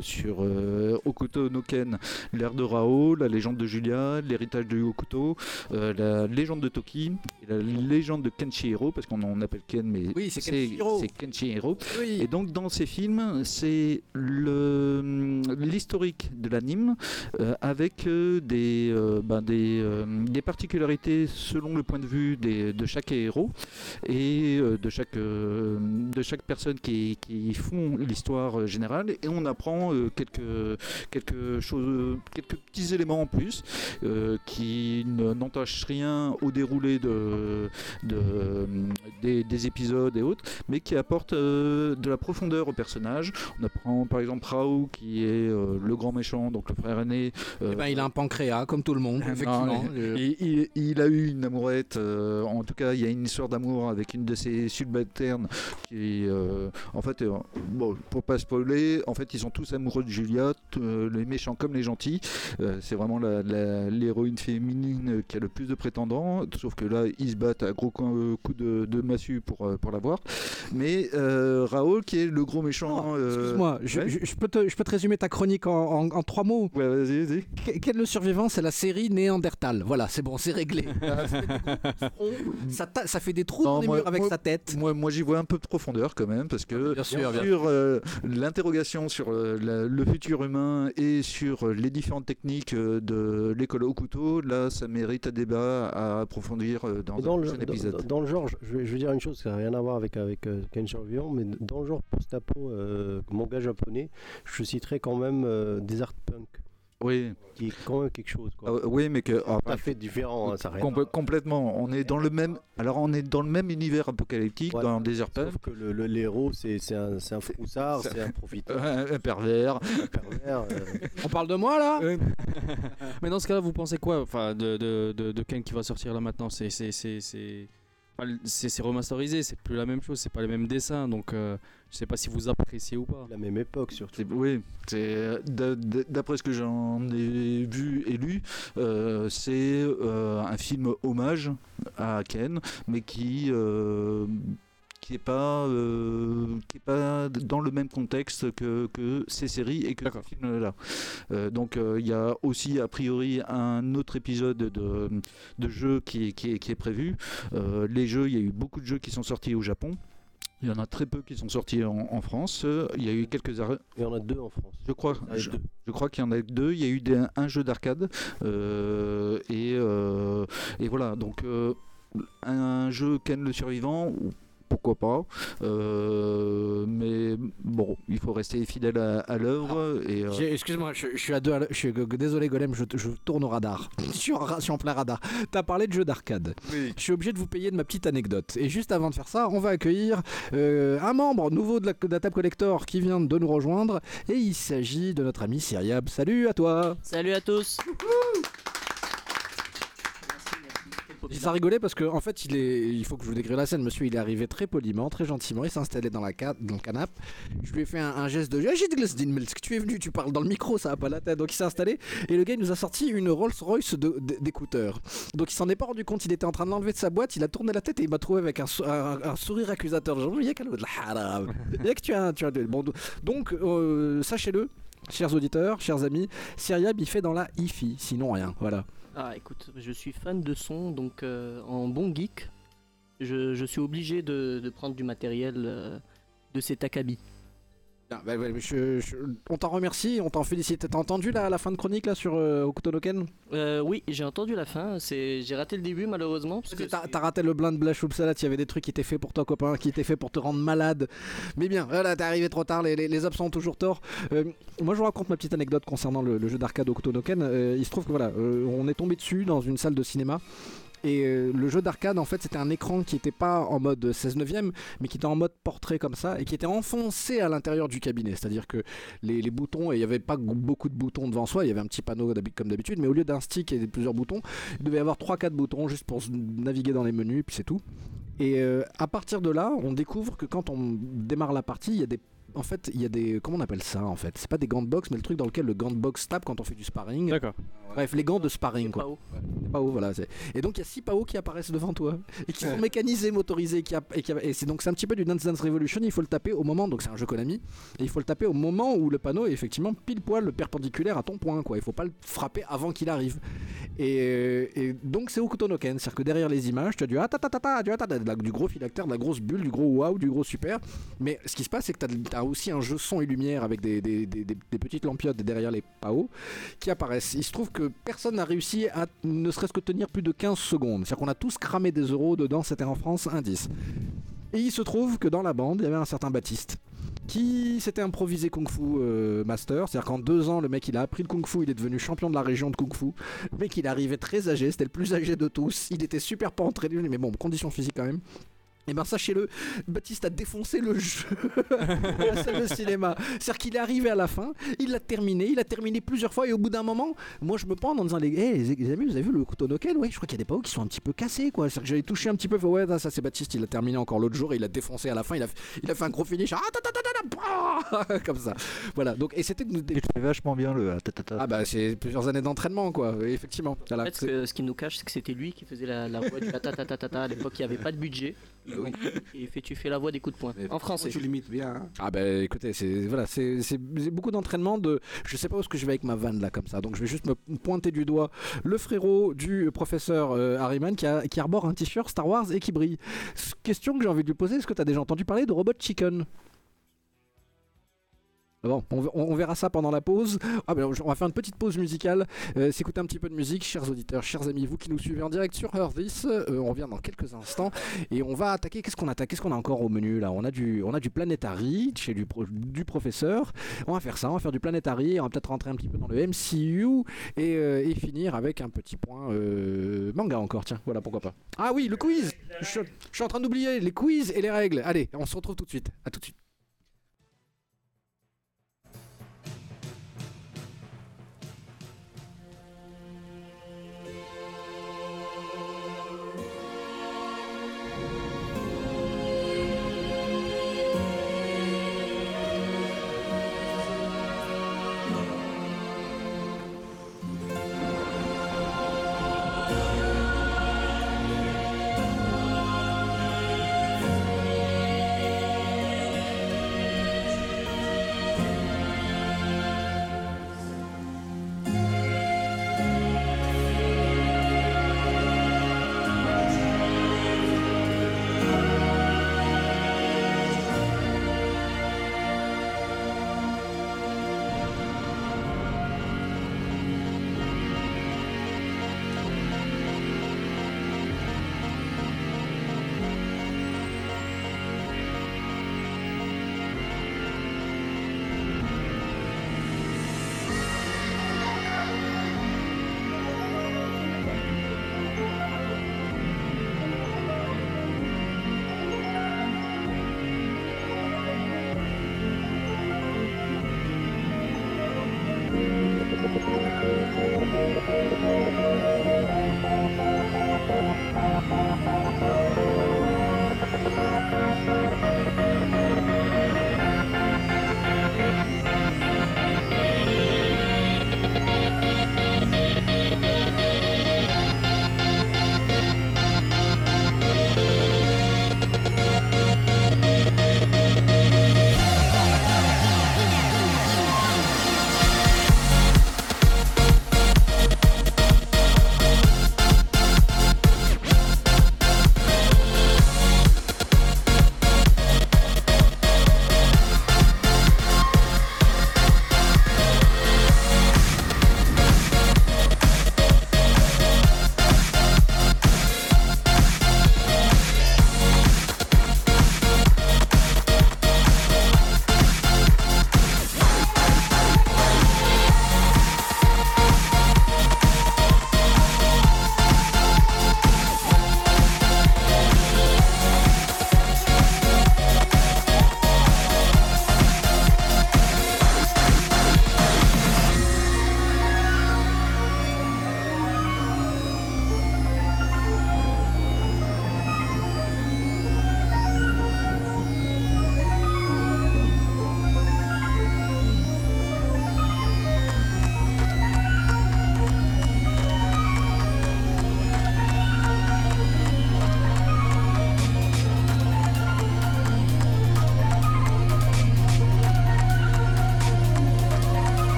sur euh, Hokuto no Ken, l'ère de Rao, la légende de Julia, l'héritage de Hokuto, euh, la légende de Toki, et la légende de Kenshiro, parce qu'on en appelle Ken, mais Oui, c'est Kenshiro. c'est Kenshiro. Oui. Et donc dans ces films, c'est le l'historique de l'anime euh, avec des, euh, ben, des, euh, des particularités selon le point de vue des- de chaque héros et de chaque euh, de chaque personne qui, qui font l'histoire générale et on apprend euh, quelques quelque chose quelques petits éléments en plus euh, qui ne- n'entachent rien au déroulé de, de des, des épisodes et autres mais qui apporte euh, de la profondeur au personnage. On apprend par exemple Rao qui est le grand méchant, donc le frère aîné. Eh ben, il a un pancréas, comme tout le monde, effectivement. Il, il- il a eu une amourette, en tout cas il y a une histoire d'amour avec une de ses subalternes qui, euh, en fait, euh, bon, pour pas spoiler, en fait ils sont tous amoureux de Julia, euh, les méchants comme les gentils. Euh, c'est vraiment l'héroïne féminine qui a le plus de prétendants, sauf que là ils se battent à gros co- coups de, de massue pour, euh, pour l'avoir. Mais euh, Raoul qui est le gros méchant. euh, Excuse-moi, je, ouais. je- je peux te, je peux te résumer ta chronique en, en- en trois mots. Ouais, vas-y, vas-y. Qu- Quel le survivant? C'est la série Néandertal. Voilà, c'est bon, c'est réglé. ça, ta- ça fait des trous Non, dans les moi- murs avec moi- sa tête. Moi, moi j'y vois un peu de profondeur quand même, parce que Bien sûr, bien sur euh, l'interrogation sur euh, la- le futur humain et sur euh, les différentes techniques de l'école au couteau, là ça mérite un débat à approfondir dans, un le, dans- épisode. dans le genre, je vais, je vais dire une chose, ça n'a rien à voir avec, avec euh, mais dans le genre post-apo, euh, manga japonais, je citerai quand même euh, Desert Punk, Oui, qui est quand même quelque chose. Quoi. Ah, oui, mais que Tout à fait différent, hein, ça rien complètement. On est dans le même. Alors on est dans le même univers apocalyptique Ouais. dans Desert Punk. Sauf que le, le- l'héros, c'est, c'est un, un froussard, c'est- un profiteur, Un, pervers. un pervers. euh, On parle de moi là Mais dans ce cas-là, vous pensez quoi enfin, de, de, de, de Ken qui va sortir là maintenant? C'est c'est- c'est- c'est- pas le- c'est- c'est remasterisé, c'est plus la même chose, c'est pas les mêmes dessins, donc euh, je sais pas si vous appréciez ou pas. la même époque surtout. C'est- Oui, d- d'après ce que j'en ai vu et lu, euh, c'est euh, un film hommage à Ken, mais qui euh, qui est pas euh, qui est pas dans le même contexte que, que ces séries et que ce film-là. Euh, donc euh, il y a aussi a priori un autre épisode de, de jeu qui est, qui est, qui est prévu. Euh, les jeux, il y a eu beaucoup de jeux qui sont sortis au Japon. Il y en a très peu qui sont sortis en, en France. Euh, Il y a eu quelques arrêts. Il y en a deux en France. Je crois, je, crois qu'il y en a deux. Il y a eu des- un jeu d'arcade euh, et, euh, et voilà. Donc un jeu Ken le survivant. Pourquoi pas Euh, Mais bon, il faut rester fidèle à, à l'œuvre et euh, Excuse-moi, je, je suis à deux. à l'heure- je suis- désolé, Golem, je, je tourne au radar. je, suis en, ra- je suis en plein radar. T'as parlé de jeux d'arcade. Je suis obligé de vous payer de ma petite anecdote. Et juste avant de faire ça, on va accueillir euh, un membre nouveau de la, de la table collector qui vient de nous rejoindre. Et il s'agit de notre ami Syriab. Salut à toi Salut à tous dis ça rigolait parce qu'en en fait, il, est, il faut que je vous décrive la scène. Monsieur, il est arrivé très poliment, très gentiment. Il s'est installé dans, la ca- le canapé. Je lui ai fait un, geste de. J'ai dit, mais tu es venu, tu parles dans le micro, ça va pas la tête. Donc il s'est installé et le gars, il nous a sorti une Rolls-Royce de- de- d'écouteurs. Donc il s'en est pas rendu compte. Il était en train de l'enlever de sa boîte. Il a tourné la tête et il m'a trouvé avec un, sou- un- un sourire accusateur. Genre, que tu as, donc, euh, sachez-le. Chers auditeurs, chers amis, Syriab il fait dans la hi-fi, sinon rien, voilà. Ah écoute, je suis fan de son, donc euh, en bon geek, je, suis obligé de, de prendre du matériel euh, de cet acabit. Bah, ouais, je- je- on t'en remercie, on t'en félicite. T'as entendu la, la fin de chronique là sur euh, Hokuto no Ken Euh, oui, j'ai entendu la fin, c'est j'ai raté le début malheureusement. Parce que t'as raté le blind Blash ou Salad, il y avait des trucs qui étaient faits pour toi copain, qui étaient faits pour te rendre malade. Mais bien, voilà, t'es arrivé trop tard, les, les, les absents ont toujours tort. Euh, moi je vous raconte ma petite anecdote concernant le, le jeu d'arcade Hokuto no Ken. Euh, il se trouve que voilà, on est tombé dessus dans une salle de cinéma. Et euh, le jeu d'arcade, en fait, c'était un écran qui n'était pas en mode 16 neuvième, mais qui était en mode portrait comme ça, et qui était enfoncé à l'intérieur du cabinet. C'est-à-dire que les, boutons, et il n'y avait pas beaucoup de boutons devant soi, il y avait un petit panneau comme d'habitude, mais au lieu d'un stick et de plusieurs boutons, il devait y avoir 3-4 boutons juste pour naviguer dans les menus, puis c'est tout. Et euh, à partir de là, on découvre que quand on démarre la partie, il y a des en fait, il y a des. Comment on appelle ça en fait? C'est pas des gants de boxe, mais le truc dans lequel le gant de boxe tape quand on fait du sparring. D'accord. Bref, les gants de sparring C'est quoi. pas haut. Les PAO, voilà. Et donc il y a six PAO qui apparaissent devant toi et qui sont mécanisés, motorisés. Qui app- et qui- et c'est donc c'est un petit peu du Dance Dance Revolution. Il faut le taper au moment, donc c'est un jeu Konami, et il faut le taper au moment où le panneau est effectivement pile poil perpendiculaire à ton point. Quoi. Il faut pas le frapper avant qu'il arrive. Et, et donc c'est Okutonoken, c'est-à-dire que derrière les images, tu as du atatatata, du, atata, de la- du gros phylactère, de la grosse bulle, du gros wow, du gros super. Mais ce qui se passe, c'est que tu as, aussi un jeu son et lumière avec des, petites lampiottes derrière les PAO qui apparaissent. Il se trouve que personne n'a réussi à ne serait-ce que tenir plus de 15 secondes. C'est-à-dire qu'on a tous cramé des euros dedans, c'était en France 10. Et il se trouve que dans la bande, il y avait un certain Baptiste qui s'était improvisé Kung Fu euh, Master. C'est-à-dire qu'en deux ans, le mec il a appris le Kung Fu, il est devenu champion de la région de Kung Fu. Le mec il arrivait très âgé, c'était le plus âgé de tous. Il était super pas entraîné, mais bon, condition physique quand même. Et ben sachez-le, Baptiste a défoncé le jeu à la salle de cinéma. C'est-à-dire qu'il est arrivé à la fin, il l'a terminé, il a terminé plusieurs fois et au bout d'un moment, moi je me prends en disant les, hey, les, les amis, vous avez vu le Kutonoken Ouais, je crois qu'il y a des PAO qui sont un petit peu cassés quoi. C'est-à-dire que j'avais touché un petit peu, fait, ouais, ça c'est Baptiste, il a terminé encore l'autre jour et il a défoncé à la fin, il a, il a fait un gros finish, ah, ta, ta, ta, ta, ta, comme ça. Voilà, donc et c'était vachement bien le ah, ta, ta, ta. ah bah c'est plusieurs années d'entraînement quoi, effectivement. Voilà, En fait, ce, c'est- que- ce qui nous cache, c'est que c'était lui qui faisait la, la voix du ta ta ta ta ta. À l'époque, il n'y avait pas de budget. Oui. Et fait, tu fais la voix des coups de poing. Mais En français. Tu limites bien. hein. Ah bah écoutez, c'est voilà, c'est beaucoup d'entraînement de je sais pas où est-ce que je vais avec ma vanne là comme ça. Donc je vais juste me pointer du doigt le frérot du professeur euh, Harriman qui, a- qui arbore un t-shirt Star Wars et qui brille. Question que j'ai envie de lui poser, est-ce que tu as déjà entendu parler de Robot Chicken? Bon, on, ver- on verra ça pendant la pause. Ah ben, on va faire une petite pause musicale, euh, s'écouter un petit peu de musique, chers auditeurs, chers amis, vous qui nous suivez en direct sur Hear This. Euh, on revient dans quelques instants et on va attaquer. Qu'est-ce qu'on attaque? Qu'est-ce qu'on a encore au menu là? On a du, on a du Planetary chez du, du professeur. On va faire ça, on va faire du Planetary. On va peut-être rentrer un petit peu dans le MCU et, euh, et finir avec un petit point manga encore. Tiens, voilà pourquoi pas. Ah oui, le quiz. Je, je suis en train d'oublier les quiz et les règles. Allez, on se retrouve tout de suite. À tout de suite.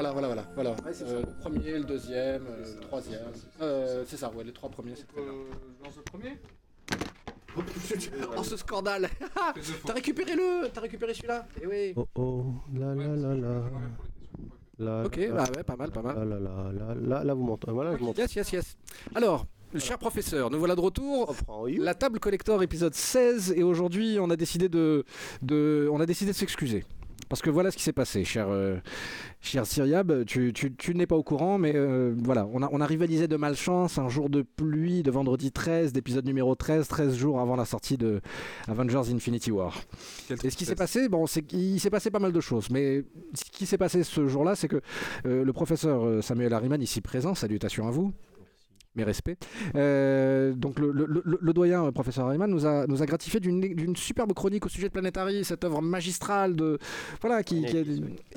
Voilà, voilà, voilà. voilà. Euh, le premier, le deuxième, euh, le troisième. Euh, c'est ça, ouais, les trois premiers, c'est très bien. je lance le premier Oh, ce scandale T'as récupéré le T'as récupéré celui-là Eh oui Oh oh, la la la la. La, Ok, bah ouais, pas mal, pas mal. la, la, la, la, la, là vous m'entendez. Voilà, je m'entends. Yes, yes, yes. Alors, cher professeur, nous voilà de retour. La table collector épisode 16 et aujourd'hui on a décidé de, de on a décidé de s'excuser. Parce que voilà ce qui s'est passé, cher, euh, cher Syriab. Tu, tu, tu n'es pas au courant, mais euh, voilà, on a, on a rivalisé de malchance un jour de pluie de vendredi 13, d'épisode numéro 13, 13 jours avant la sortie de Avengers Infinity War. Et ce qui s'est passé, bon, qu'il s'est passé pas mal de choses, mais ce qui s'est passé ce jour-là, c'est que euh, le professeur euh, Samuel Harriman, ici présent, salutations à vous. Mes respects. Euh, donc le, le- le- le doyen euh, professeur Harriman nous a, nous a gratifié d'une d'une superbe chronique au sujet de Planetary, cette œuvre magistrale de voilà qui, qui a-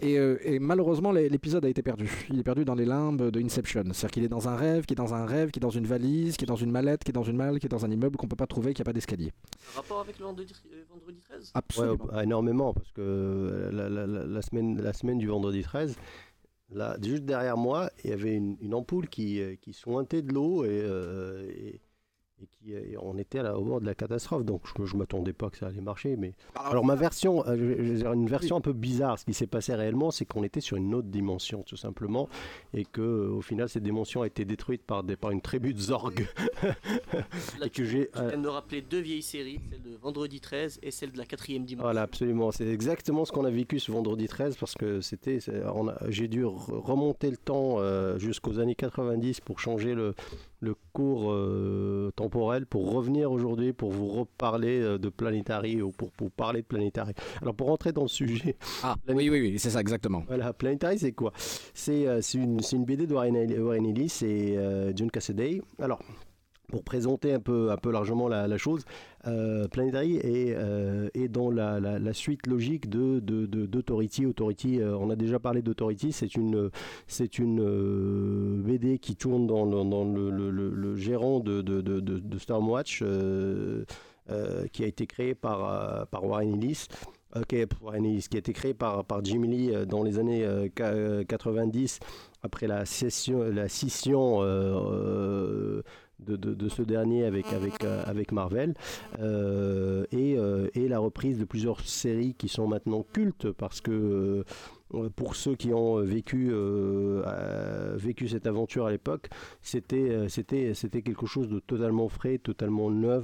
et, euh, et malheureusement l'é- l'épisode a été perdu. Il est perdu dans les limbes de Inception. C'est-à-dire qu'il est dans un rêve, qui est dans un rêve, qui est dans une valise, qui est dans une mallette, qui est dans une malle, qui est dans un immeuble qu'on peut pas trouver, qui a pas d'escalier. Rapport avec le vendredi, euh, vendredi 13 Ouais, Absolument. bah, énormément, parce que la, la- la- la semaine, la semaine du vendredi 13, là, juste derrière moi, il y avait une, ampoule qui, euh, qui sointait de l'eau et, euh, et, et qui, et on était à la- au bord de la catastrophe, donc je ne m'attendais pas que ça allait marcher. Mais... Alors ma version, euh, je je vais dire une version un peu bizarre, ce qui s'est passé réellement, c'est qu'on était sur une autre dimension, tout simplement, et que euh, au final, cette dimension a été détruite par, des, par une tribu de Zorg. Là, et que j'ai... viens de me rappeler deux vieilles séries, celle de vendredi 13 et celle de la quatrième dimanche. Voilà, absolument. C'est exactement ce qu'on a vécu ce vendredi 13 parce que c'était, j'ai dû re- remonter le temps euh, jusqu'aux années 90 pour changer le, le cours euh, temporel pour revenir aujourd'hui pour vous reparler euh, de Planetary ou pour, pour parler de Planetary. Alors pour rentrer dans le sujet, Ah oui, oui, oui, c'est ça exactement. voilà, Planetary c'est quoi? C'est euh, c'est une, une BD de Warren Ellis et euh, John Cassaday. Alors pour présenter un peu, un peu largement la, chose, euh, Planetary est, euh, dans la, suite logique de, de, d'Authority. Authority, euh, on a déjà parlé d'Authority, c'est une, c'est une euh, BD qui tourne dans, dans le, gérant de, de, de, Stormwatch, qui a été créé par, par Warren Ellis. Ok, pour Warren Ellis, qui a été créé par, par Jim Lee dans les années euh, qua- euh, 90 après la scission, la scission de, de- ce dernier avec, avec, euh, avec Marvel. Euh, et, euh, et la reprise de plusieurs séries qui sont maintenant cultes parce que pour ceux qui ont vécu, euh, euh, vécu cette aventure à l'époque, c'était, euh, c'était, c'était quelque chose de totalement frais, totalement neuf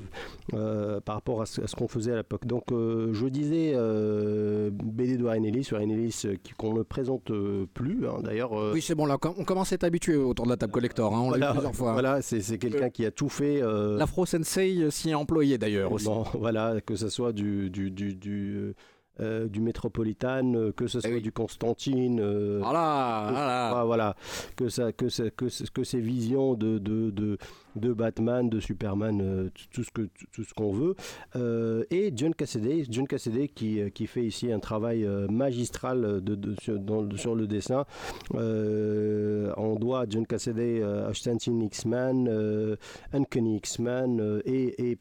euh, par rapport à ce, qu'on faisait à l'époque. Donc euh, je disais euh, BD de Warren Ellis, Warren Ellis euh, qu'on ne présente euh, plus hein, d'ailleurs. euh, Oui, c'est bon, là, on commence à être habitué autour de la table collector, hein, on l'a voilà, vu plusieurs fois. voilà, c'est, c'est quelqu'un qui a tout fait. euh, L'Afro Sensei euh, s'y est employé d'ailleurs aussi. Bon, voilà, que ce soit du, du, du, du, euh, du Métropolitan, euh, que ce soit oui. du Constantine. euh, Voilà, voilà. ah, voilà, que, ça, que, ça, que, que ces visions de, de, de, de Batman, de Superman, tout- ce que tout ce qu'on veut. Et John Cassaday, John Cassaday qui, qui fait ici un travail magistral de, de- sur, dans- sur le dessin. On doit à John Cassaday Astonishing X-Man, Uncanny X-Man et, et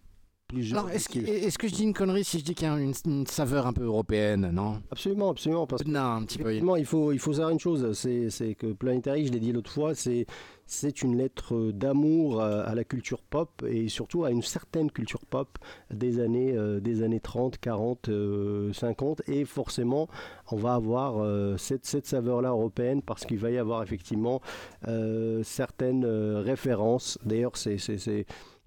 Alors, est-ce que, je dis une connerie si je dis qu'il y a une, une saveur un peu européenne, non? Absolument, absolument, parce que Non, un petit peu. Il faut, il faut savoir une chose, c'est, que Planetary, je l'ai dit l'autre fois, c'est, c'est une lettre d'amour à, à la culture pop et surtout à une certaine culture pop des années, euh, des années 30, 40, euh, 50 et forcément on va avoir euh, cette, cette saveur-là européenne parce qu'il va y avoir effectivement euh, certaines références. D'ailleurs, c'est...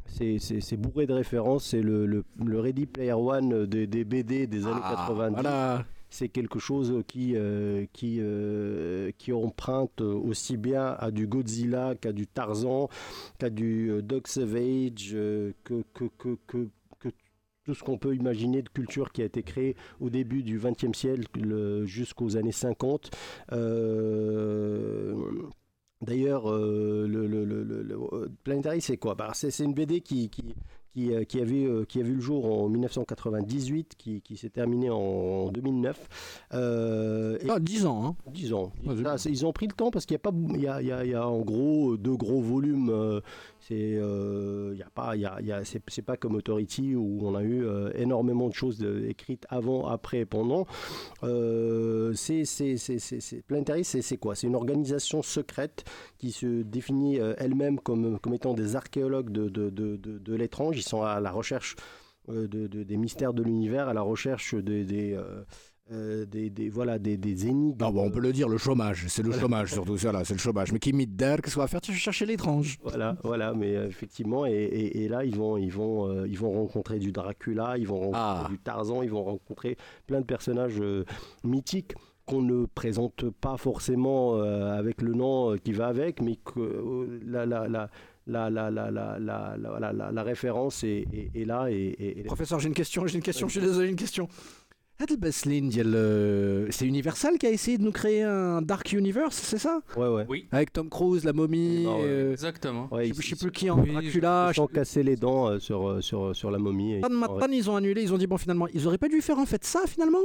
c'est, bourré de références, c'est le, le, le Ready Player One des, des BD des années Ah, 90 Voilà. c'est quelque chose qui, euh, qui, euh, qui emprunte aussi bien à du Godzilla qu'à du Tarzan, qu'à du euh, Dog Savage, euh, que, que, que, que, que tout ce qu'on peut imaginer de culture qui a été créée au début du XXe siècle le- jusqu'aux années 50. D'ailleurs, euh, le, le, le, le- le- euh, Planetary, c'est quoi? Bah, c'est, c'est une BD qui, qui, qui, euh, qui, avait, euh, qui a vu le jour en 1998, qui, qui s'est terminé en 2009. Euh, et- Ah, 10 ans, hein. 10 ans. Ça, ils ont pris le temps parce qu'il y a pas, il y a, il y a- il y a en gros deux gros volumes. C'est, euh, y a pas, y y a- c'est, pas comme Authority où on a eu euh, énormément de choses écrites avant, après, pendant. Euh, c'est, c'est, Planetary, c'est, quoi? C'est une organisation secrète qui se définit euh, elle-même comme, comme étant des archéologues de, de, de, de, l'étrange. Ils sont à la recherche euh, de, de- des mystères de l'univers, à la recherche des, euh, des, des, voilà, des, des bon, on peut le dire, le chômage, c'est le chômage surtout, ça c'est le chômage. Mais qui mit d'air, qu'est-ce qu'on va faire? Tu chercher l'étrange. Voilà, voilà, mais euh, effectivement, et, là, ils vont, ils, vont, euh, ils vont rencontrer du Dracula, ils vont rencontrer ah. du Tarzan, ils vont rencontrer plein de personnages mythiques qu'on ne présente pas forcément avec le nom qui va avec, mais que la, la, la la, la, la, la, la, la, référence est, là. Et, Professeur, j'ai une question, j'ai une question, je suis désolé, une question. هاد البسلين ديال euh, c'est Universal qui a essayé de nous créer un Dark Universe, c'est ça Ouais, ouais. Oui. Avec Tom Cruise, la momie, Ah ouais. euh, Exactement. Ouais, je ils, sais- je sais plus qui en Oui, Dracula. ils sont cassés les dents euh, sur, euh, sur, sur la momie. et- Pas de Matan, ils ont annulé, ils ont dit bon finalement, ils auraient pas dû faire en fait ça finalement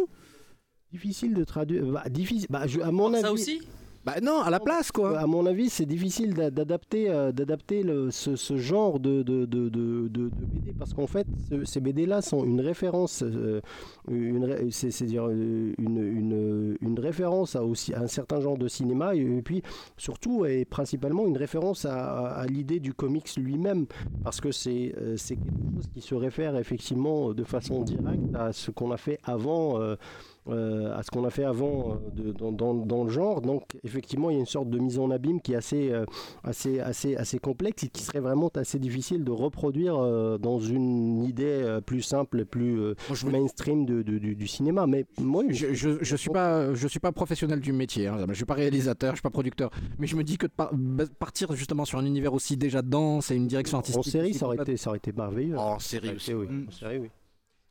Difficile de traduire. Bah, difficile. Bah, je- à mon avis. Ça aussi Bah non, à la place quoi. À mon avis, c'est difficile d'a- d'adapter, euh, d'adapter ce, ce genre de, de, de, de, BD parce qu'en fait, ce- ces BD-là sont une référence, euh, une, c'est-à-dire euh, une, une, une référence à, aussi, à un certain genre de cinéma et, puis surtout et principalement une référence à, l'idée du comics lui-même parce que c'est c'est quelque chose qui se réfère effectivement de façon directe à ce qu'on a fait avant. euh, à ce qu'on a fait avant euh, de- dans, dans- dans le genre. Donc effectivement, il y a une sorte de mise en abîme qui est assez, euh, assez, assez, assez complexe et qui serait vraiment assez difficile de reproduire euh, dans une idée euh, plus simple, plus euh, je, me- mainstream de- de- du, du cinéma. Mais moi, je, je, je suis pas, je suis pas professionnel du métier. Hein. Je suis pas réalisateur, je suis pas producteur. Mais je me dis que de par- bah, partir justement sur un univers aussi déjà dense et une direction artistique. en série, ça aurait, été, ça aurait été merveilleux. Oh, en série aussi. oui. Mm. En série, oui.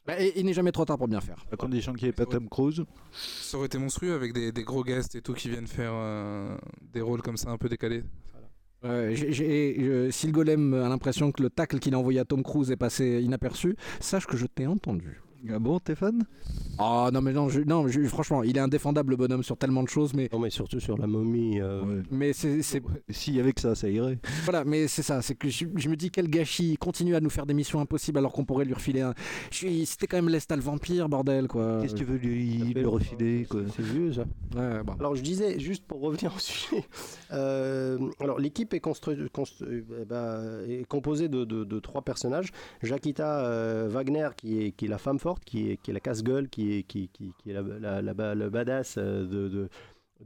Bah, et- il n'est jamais trop tard pour bien faire. À condition qu'il n'y ait pas Tom Cruise. Ça aurait été monstrueux avec des, des gros guests et tout qui viennent faire euh, des rôles comme ça un peu décalés. Je- si le golem a l'impression que le tacle qu'il a envoyé à Tom Cruise est passé inaperçu, sache que je t'ai entendu. Ah bon, Stéphane Ah non mais non, je- non je- franchement, il est indéfendable le bonhomme sur tellement de choses, mais Non, mais surtout sur la momie. euh, Ouais. mais c'est c'est- S'il y avait que ça, ça irait. voilà, mais c'est ça, c'est que je, je me dis quel gâchis, il continue à nous faire des missions impossibles alors qu'on pourrait lui refiler un. Je suis- C'était quand même Lestat le vampire, bordel quoi. Qu'est-ce que tu veux lui, refiler quoi? C'est vieux, ça. Ouais, bon. Alors je disais, juste pour revenir au sujet, euh, alors l'équipe est, constru- constru- euh, bah, est composée de, de- de trois personnages. Jacquita euh, Wagner qui est, qui est la femme forte, qui est, la casse-gueule, qui est, la, badass euh,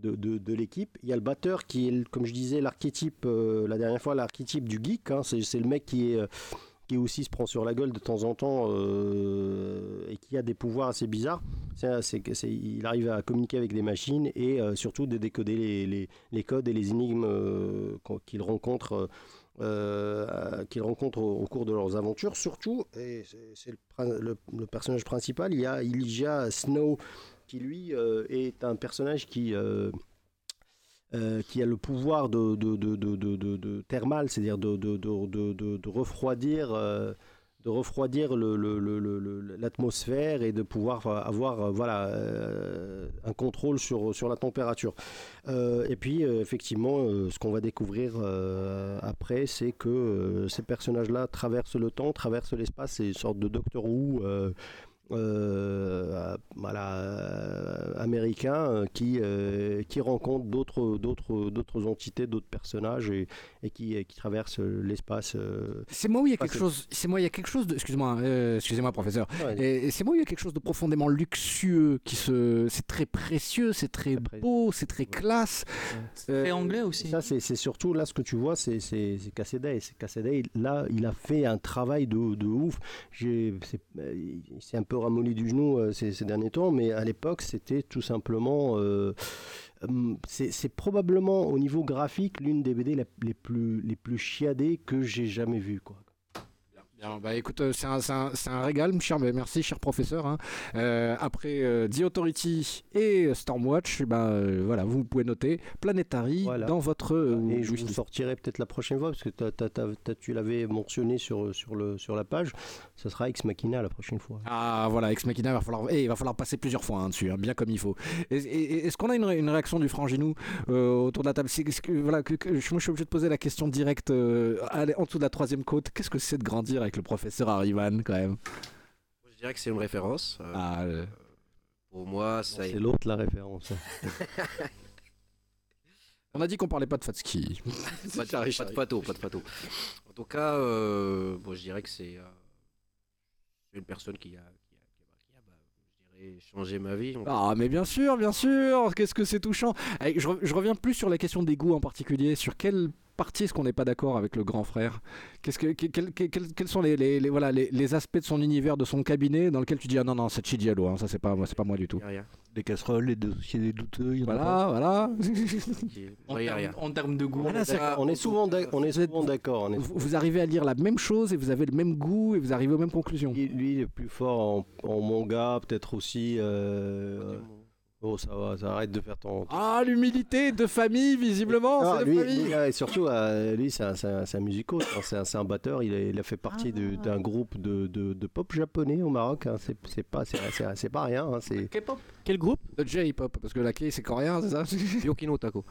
de, l'équipe. Il y a le batteur qui est, comme je disais, l'archétype, euh, la dernière fois, l'archétype du geek. hein. c'est, le mec euh, qui aussi se prend sur la gueule de temps en temps et qui a des pouvoirs assez bizarres. Il arrive à communiquer avec des machines et surtout de décoder les, codes et les énigmes qu'il rencontre. Euh, qu'ils rencontrent au, cours de leurs aventures. Surtout, et c'est, le, personnage principal, il y a Elijah Snow, qui lui euh, est un personnage qui, euh, qui a le pouvoir de, de, de, de, de- thermal, c'est-à-dire de, refroidir, de refroidir le- le- l'atmosphère et de pouvoir avoir euh, euh, un contrôle sur, la température. Euh, et puis, euh, effectivement, euh, ce qu'on va découvrir euh, après, c'est que euh, ces personnages-là traversent le temps, traversent l'espace, c'est une sorte de Doctor Who. Euh, voilà, euh, américain euh, qui, euh, qui rencontre d'autres, d'autres, d'autres entités, d'autres personnages et, et qui, et qui traversent l'espace. euh. C'est moi où il y a quelque que- chose. C'est moi il y a quelque chose de. Excuse-moi, euh, excusez-moi professeur. Ouais, Et, et c'est moi où il y a quelque chose de profondément luxueux qui se. C'est très précieux, c'est très beau, c'est très classe. Euh, Et anglais aussi. Ça, c'est c'est surtout là ce que tu vois, c'est c'est c'est Cassaday. C'est Cassaday, Là, il a fait un travail de, de ouf. J'ai- c'est- un peu ramolli du genou euh, ces, derniers temps, mais à l'époque, c'était tout simplement. euh, hum, c'est probablement au niveau graphique l'une des BD les plus, chiadées que j'ai jamais vues. Bien, bah écoute, euh, c'est un, un- un régal, cher, mais merci, cher professeur. hein. Euh, après euh, The Authority et Stormwatch, bah, euh, voilà, vous pouvez noter Planetary Voilà. dans votre euh, Et je vous sortirai peut-être la prochaine fois, parce que t'as- t'as- t'as- t'as- tu l'avais mentionné sur, sur, le, sur la page. Ça sera Ex Machina la prochaine fois. Ah voilà, Ex Machina, il va falloir, eh, il va falloir passer plusieurs fois hein, dessus, hein, bien comme il faut. Est-ce qu'on a une, une réaction du Franginou autour de la table? Que, voilà, que, que- je, moi, je suis obligé de poser la question directe allez, en dessous de la troisième côte. Qu'est-ce que c'est de grandir avec le professeur Harriman quand même Je dirais que c'est une référence. euh, Ah, Pour moi, ça C'est l'autre la référence. On a dit qu'on parlait pas de Fatski. pas, de, pas de photo, pas de photo. En tout cas, euh, bon, je dirais que c'est euh, une personne qui a, qui a, qui a- qui a, bah, je dirais, changé ma vie. Ah, mais bien sûr, bien sûr, qu'est-ce que c'est touchant. Re- je reviens plus sur la question des goûts en particulier. Sur quelle partie est-ce qu'on n'est pas d'accord avec le grand frère? Qu'est-ce que, que- quel- quel- quel- Quels sont les, les- les- voilà, les, les aspects de son univers, de son cabinet, dans lequel tu dis Ah non, non, c'est Chidialo, hein, ça c'est pas, moi, c'est pas moi du tout. A rien. Les casseroles, les dossiers des douteux, il y en a pas. Voilà, voilà. Qui- En, a termes- rien. en termes de goût. Voilà, c'est- on est souvent on est d'accord. on est- vous, vous arrivez à lire la même chose et vous avez le même goût et vous arrivez aux mêmes conclusions. Lui, lui, il est plus fort en, en manga, peut-être aussi. euh, Oh, ça va, ça arrête de faire ton. Ah, l'humilité de famille, visiblement, Ah, c'est de lui, famille. lui, ouais, et surtout, euh, lui, c'est un, musico, c'est un, c'est un batteur. Il a, il a fait partie de- Ah. d'un groupe de, de- de pop japonais au Maroc. hein. C'est c'est pas, c'est- c'est- c'est pas rien. hein. C'est K-pop Quel groupe Le J-pop, parce que la K c'est coréen, c'est ça Yokino Tako.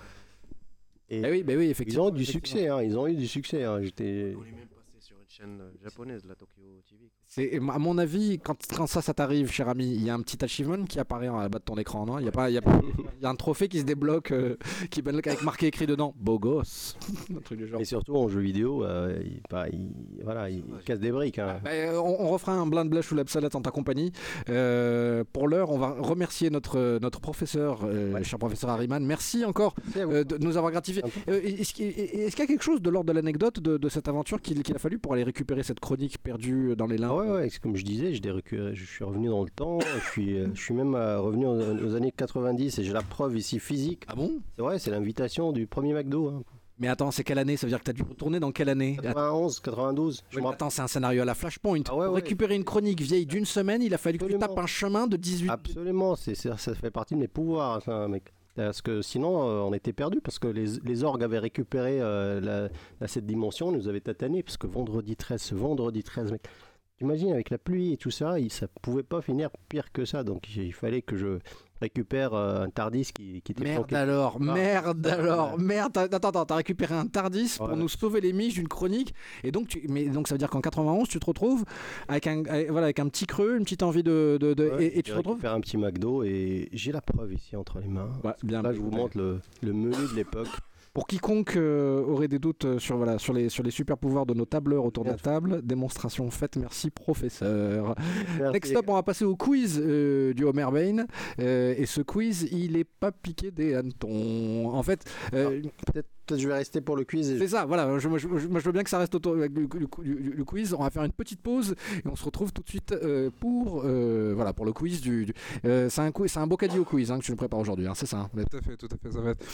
et Eh oui, bah oui, ils effectivement. ont eu du succès. hein. Ils ont eu du succès. hein. J'étais. On est même passé sur une chaîne euh, japonaise, la Tokyo TV. C'est, à mon avis, quand, quand ça, ça t'arrive, cher ami, il y a un petit achievement qui apparaît la bas de ton écran, non? Il y a pas, il y a, pas- il y a un trophée qui se débloque, euh, qui avec marqué écrit dedans, beau gosse, un truc du genre. Et surtout en jeu vidéo, euh, il, bah, il- voilà, il casse des briques. hein. Bah, euh, on, on refera un blind blush ou la salade en ta compagnie. Euh, pour l'heure, on va remercier notre, notre professeur, cher professeur Harriman. Merci encore de nous avoir gratifié. Est-ce, qu'il, y a quelque chose de l'ordre de l'anecdote de, de cette aventure qu'il, qu'il a fallu pour aller récupérer cette chronique perdue dans les limbes? Ouais, comme je disais, je, suis revenu dans le temps, je suis, euh, je suis même euh, revenu aux, aux années 90 et j'ai la preuve ici physique. Ah bon? C'est vrai, c'est l'invitation du premier McDo. hein. Mais attends, c'est quelle année? Ça veut dire que tu as dû retourner dans quelle année? 91, 92. Je Oui, attends, c'est un scénario à la Flashpoint. Ah ouais, Pour ouais. récupérer une chronique vieille d'une semaine, il a fallu que tu tapes un chemin de 18 Absolument, c'est, ça fait partie de mes pouvoirs, ça, mec. Parce que sinon, euh, on était perdus, parce que les, les orgues avaient récupéré euh, la, la- cette dimension, nous avaient tatané, parce que vendredi 13, ce vendredi 13, mec. T'imagines, avec la pluie et tout ça, il, ça pouvait pas finir pire que ça, donc il, fallait que je récupère euh, un Tardis qui, qui était Merde planqué. alors, Ah. merde alors, merde. Attends, attends, t'as récupéré un Tardis pour Ouais. nous sauver les miches d'une chronique. Et donc, tu, mais donc ça veut dire qu'en 91, tu te retrouves avec un, avec- voilà, avec un petit creux, une petite envie de. de- de- Ouais, et, et tu te retrouves. récupéré un petit McDo et j'ai la preuve ici entre les mains. Bien. Là, je vous montre le, le menu de l'époque. Pour quiconque euh, aurait des doutes euh, sur, voilà, sur, les, sur les super pouvoirs de nos tableurs autour de la table, démonstration faite, merci professeur. Merci. Next up, on va passer au quiz euh, du Homer Bain. Euh, et ce quiz, il est pas piqué des hannetons. En fait, euh, Peut-être peut-être je vais rester pour le quiz. et- c'est ça, voilà. Je, moi, je- je- moi, je veux bien que ça reste autour avec le, le- le- le quiz. On va faire une petite pause et on se retrouve tout de suite euh, pour, euh, voilà, pour le quiz du. du- euh, c'est un, quiz- c'est un Bocadillo quiz hein, que tu nous prépares aujourd'hui, hein, c'est ça hein. Tout à fait, tout à fait. Ça va être,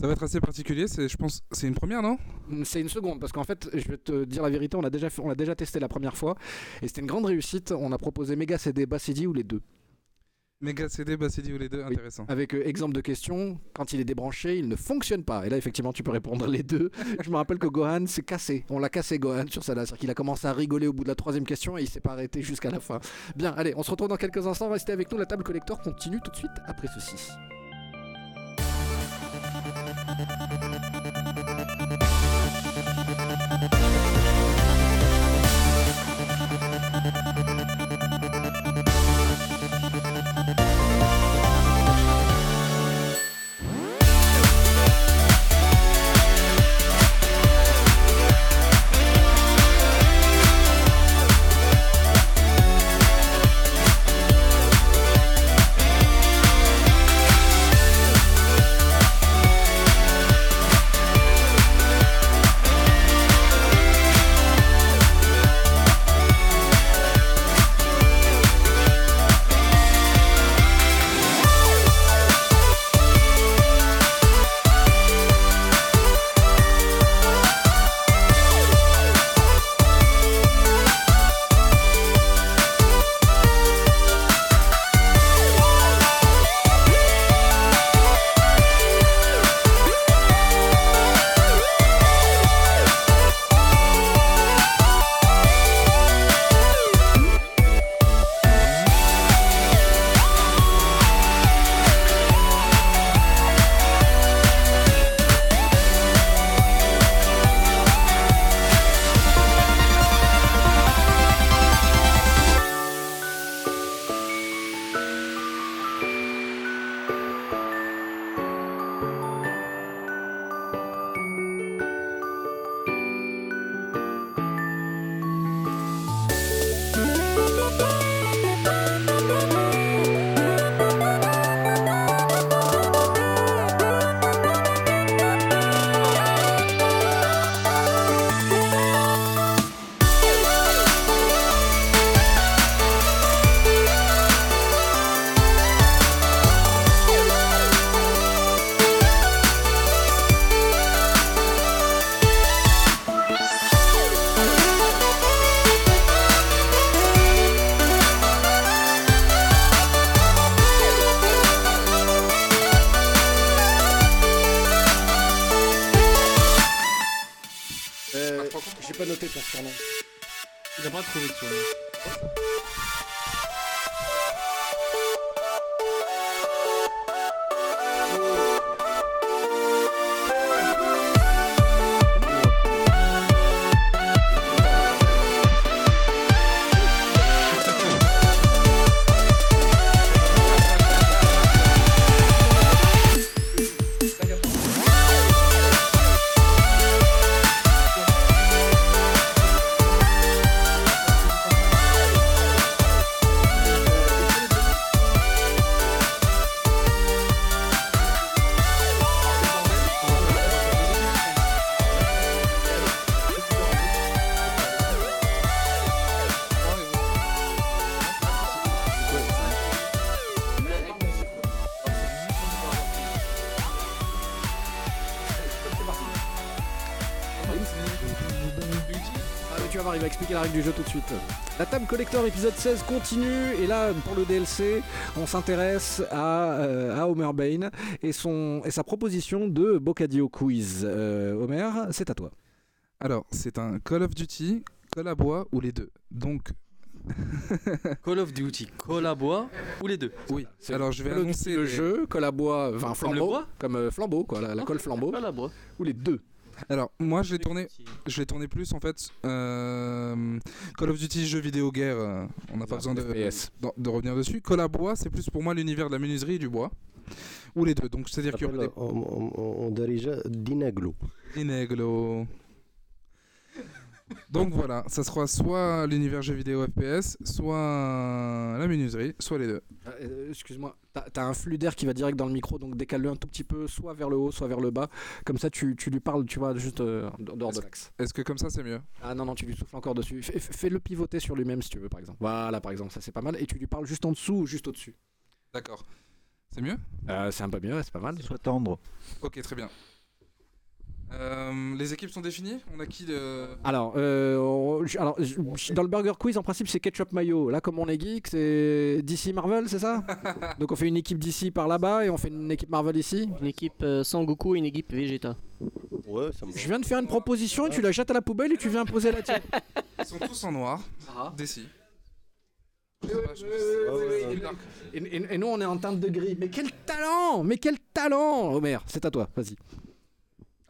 ça va être assez particulier. C'est, je pense, c'est une première, non? C'est une seconde parce qu'en fait, je vais te dire la vérité, on l'a déjà, fait- on l'a déjà testé la première fois et c'était une grande réussite. On a proposé Mega CD, Bass CD ou les deux. Méga CD, Bass CD ou les deux, Oui. intéressant. Avec euh, exemple de question, quand il est débranché, il ne fonctionne pas. Et là, effectivement, tu peux répondre les deux. Je me rappelle que Gohan s'est cassé. On l'a cassé, Gohan, sur ça là. C'est-à-dire qu'il a commencé à rigoler au bout de la troisième question et il s'est pas arrêté jusqu'à la fin. Bien, allez, on se retrouve dans quelques instants. Restez avec nous. La table collector continue tout de suite après ceci. Pas trouvé de souvenir. Suite. La Table Collector épisode 16 continue et là pour le DLC on s'intéresse à, euh, à Homer Bain et, son, et sa proposition de Bocadio Quiz. Euh, Homer, c'est à toi. Alors, c'est un Call of Duty, Call à bois ou les deux? Donc, Call of Duty, Call à bois ou les deux? Oui. Alors, je vais Le, annoncer le les- jeu, colle à bois, enfin Comme le flambeau, bois? comme euh, flambeau quoi, la, la colle flambeau, Call à bois. ou les deux. Alors, moi, je l'ai tourné, je l'ai tourné plus en fait. euh, Call of Duty, jeu vidéo guerre, euh, on n'a pas besoin de, de, de revenir dessus. Call à bois, c'est plus pour moi l'univers de la menuiserie et du bois. Ou les deux. Donc, c'est-à-dire qu'il y aura des On, on, on, dirige Dinaglo. Ineglo. Donc voilà, ça sera soit l'univers jeu vidéo FPS, soit la menuiserie, soit les deux. Euh, Excuse-moi, t'as un flux d'air qui va direct dans le micro, donc décale-le un tout petit peu, soit vers le haut, soit vers le bas. Comme ça, tu, tu lui parles, tu vois, juste euh, en dehors de l'axe. Est-ce que comme ça c'est mieux? Ah non, non, tu lui souffles encore dessus. Fais- fais- Fais-le pivoter sur lui-même si tu veux, par exemple. Voilà, par exemple, ça c'est pas mal. Et tu lui parles juste en dessous ou juste au-dessus. D'accord. C'est mieux? Euh, c'est un peu mieux, c'est pas mal. Soit tendre. Ok, très bien. Euh, les équipes sont définies? On a qui de... Alors, euh, on- alors dans le Burger Quiz, en principe, c'est ketchup mayo. Là, comme on est geek, c'est DC Marvel, c'est ça? Donc on fait une équipe DC par là-bas et on fait une équipe Marvel ici. Une équipe euh, Sangoku et une équipe Vegeta. Ouais, ça me Je viens de faire une proposition et tu la jettes à la poubelle et tu viens imposer la tienne. Ils sont tous en noir, d'ici. Et, et- et nous, on est en teinte de gris. Mais quel talent Mais quel talent Homer, c'est à toi, vas-y.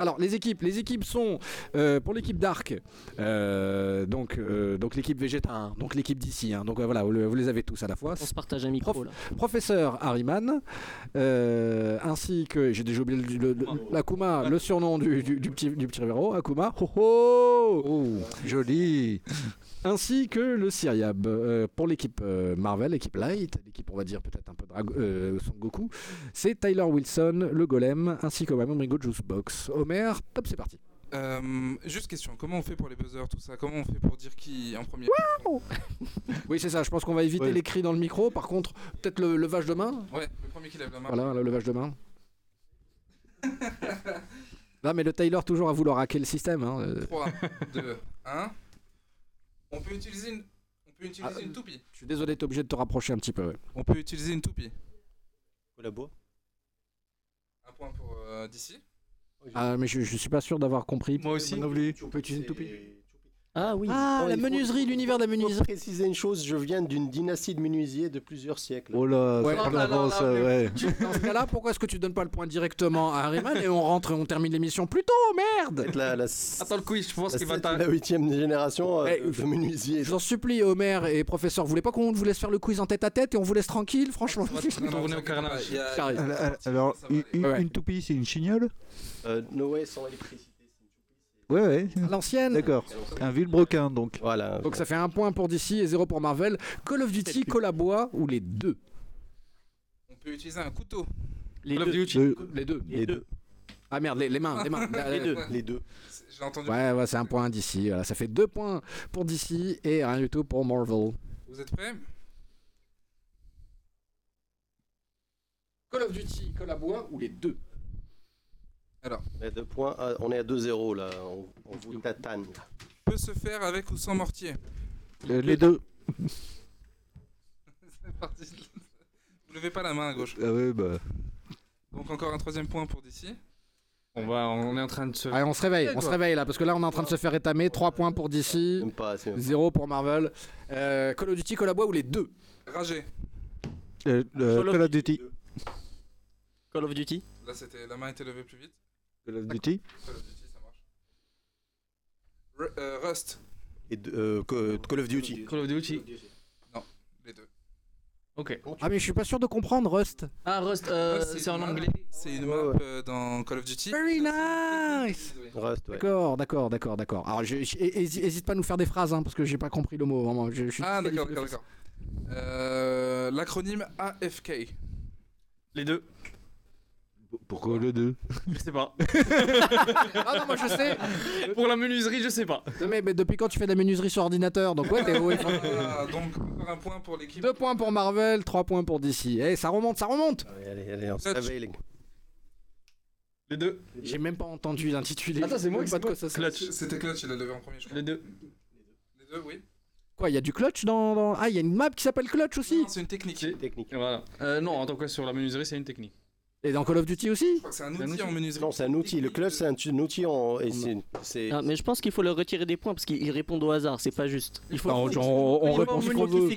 Alors, les équipes, les équipes sont euh, pour l'équipe Dark, euh, donc, euh, donc l'équipe Vegeta, hein, donc l'équipe d'ici. hein, donc voilà, vous, le- vous les avez tous à la fois. On se partage un micro Prof- là. Professeur Harriman, euh, ainsi que j'ai déjà oublié le, le- le- l'Akuma, le surnom du, du, du petit du petit Rivero, Akuma, ho ho Oh, joli. ainsi que le Syriab euh, pour l'équipe euh, Marvel, l'équipe Light, l'équipe on va dire peut-être un peu Drago- euh, Son Goku, c'est Tyler Wilson, le Golem, ainsi que Mamon Ringo Juicebox. Top, c'est parti. Euh, juste question, comment on fait pour les buzzers, tout ça? Comment on fait pour dire qui en premier? Oui, c'est ça, je pense qu'on va éviter Ouais. les cris dans le micro. Par contre, peut-être le levage de main. Ouais, le premier qui lève la main. Voilà, le levage de main. Là, mais le Tyler toujours à vouloir hacker le système. hein, euh. 3, 2, 1. On peut utiliser une, on peut utiliser Ah, une toupie. Je suis désolé, t'es obligé de te rapprocher un petit peu. ouais. On peut utiliser une toupie. la bois. Un point pour euh, d'ici. Ah, mais je, je suis pas sûr d'avoir compris. Moi aussi. On peut utiliser une toupie. Ah oui. Ah, Non, la menuiserie, l'univers de la Il faut menuiserie. préciser une chose, je viens d'une dynastie de menuisiers de plusieurs siècles. Oh là, Ouais. ça prend Oh l'avance, ouais. Dans ce cas-là, pourquoi est-ce que tu donnes pas le point directement à Harryman et on rentre et on termine l'émission plus tôt, merde Peut-être la, la, Attends le quiz, je pense qu'il va t'arrêter. la huitième génération euh, Eh, de menuisiers. Je vous en supplie, Homer et professeur, vous voulez pas qu'on vous laisse faire le quiz en tête à tête et on vous laisse tranquille, franchement? Tourner au carnage. Alors, alors, une, toupie, c'est une chignole? Euh, Noé sans électricité. Ouais, ouais. L'ancienne. D'accord. Un vilebrequin, donc. Voilà. Donc ça fait un point pour DC et zéro pour Marvel. Call of Duty, Call à bois ou les deux? On peut utiliser un couteau. Les Call of deux. Duty. Euh, Les deux. les deux. Ah merde, les, les mains, les mains. Les deux. Les deux. J'ai entendu. Ouais, ouais, c'est un point d'ici. Voilà, ça fait deux points pour DC et rien du tout pour Marvel. Vous êtes prêts? Call of Duty, Call à bois ou les deux? On est à deux points. à- on est à 2-0 là. On, on vous tatane. Peut se faire avec ou sans mortier. euh, les deux. C'est parti. Vous levez pas la main à gauche. Ah ouais, bah. Donc encore un troisième point pour d'ici. On, va, on est en train de se. Allez, on se réveille, on se réveille là, parce que là on est en train de se faire étamer. 3 points pour DC, Même pas, c'est même 0 pour Marvel. Euh, Call of Duty, Call of Bois ou les deux? Ragé. Euh, euh, Call of Call of Duty. Call of Duty. Là, c'était la main était levée plus vite. Call of Duty. Call of Duty, ça marche. Ru- euh, Rust. Et de- euh, Call of Duty. Call of Duty. Les deux. Ok. Ah, mais je suis pas sûr de comprendre Rust. Ah, Rust, euh, c'est en anglais. C'est une map ouais. euh, dans Call of Duty. Very nice Rust, ouais. D'accord, d'accord, d'accord, d'accord. Alors, je, je- hési- hésite pas à nous faire des phrases, hein, parce que j'ai pas compris le mot. Vraiment. Je, je suis Ah, d'accord, d'accord, d'accord. Euh, L'acronyme AFK. Les deux. Pourquoi le 2 Je sais pas. Ah non, moi je sais. Pour la menuiserie, je sais pas. Non, mais, mais depuis quand tu fais de la menuiserie sur ordinateur Donc ouais, t'es ouais, enfin, Ah, donc, un point pour l'équipe. Deux points pour Marvel, 3 points pour DC. Eh, ça remonte, ça remonte Allez, allez, allez, on se réveille, les gars. Les deux. J'ai même pas entendu l'intitulé. Attends, c'est moi qui pas de quoi ça. Clutch. C'était Clutch, il a levé en premier, je crois. Les deux. Les deux, oui. Quoi, il y a du clutch dans, dans- Ah, il y a une map qui s'appelle clutch aussi c'est une technique. Technique. Voilà. Euh, non, en tant que sur la menuiserie, c'est une technique. Et dans Call of Duty aussi c'est un outil en menuiserie. Non, c'est un outil. Le clutch, c'est un, un outil en. et Ah, mais je pense qu'il faut leur retirer des points parce qu'ils répondent au hasard, c'est pas juste. Il faut. Non, on, on répond ce qu'on qui veut.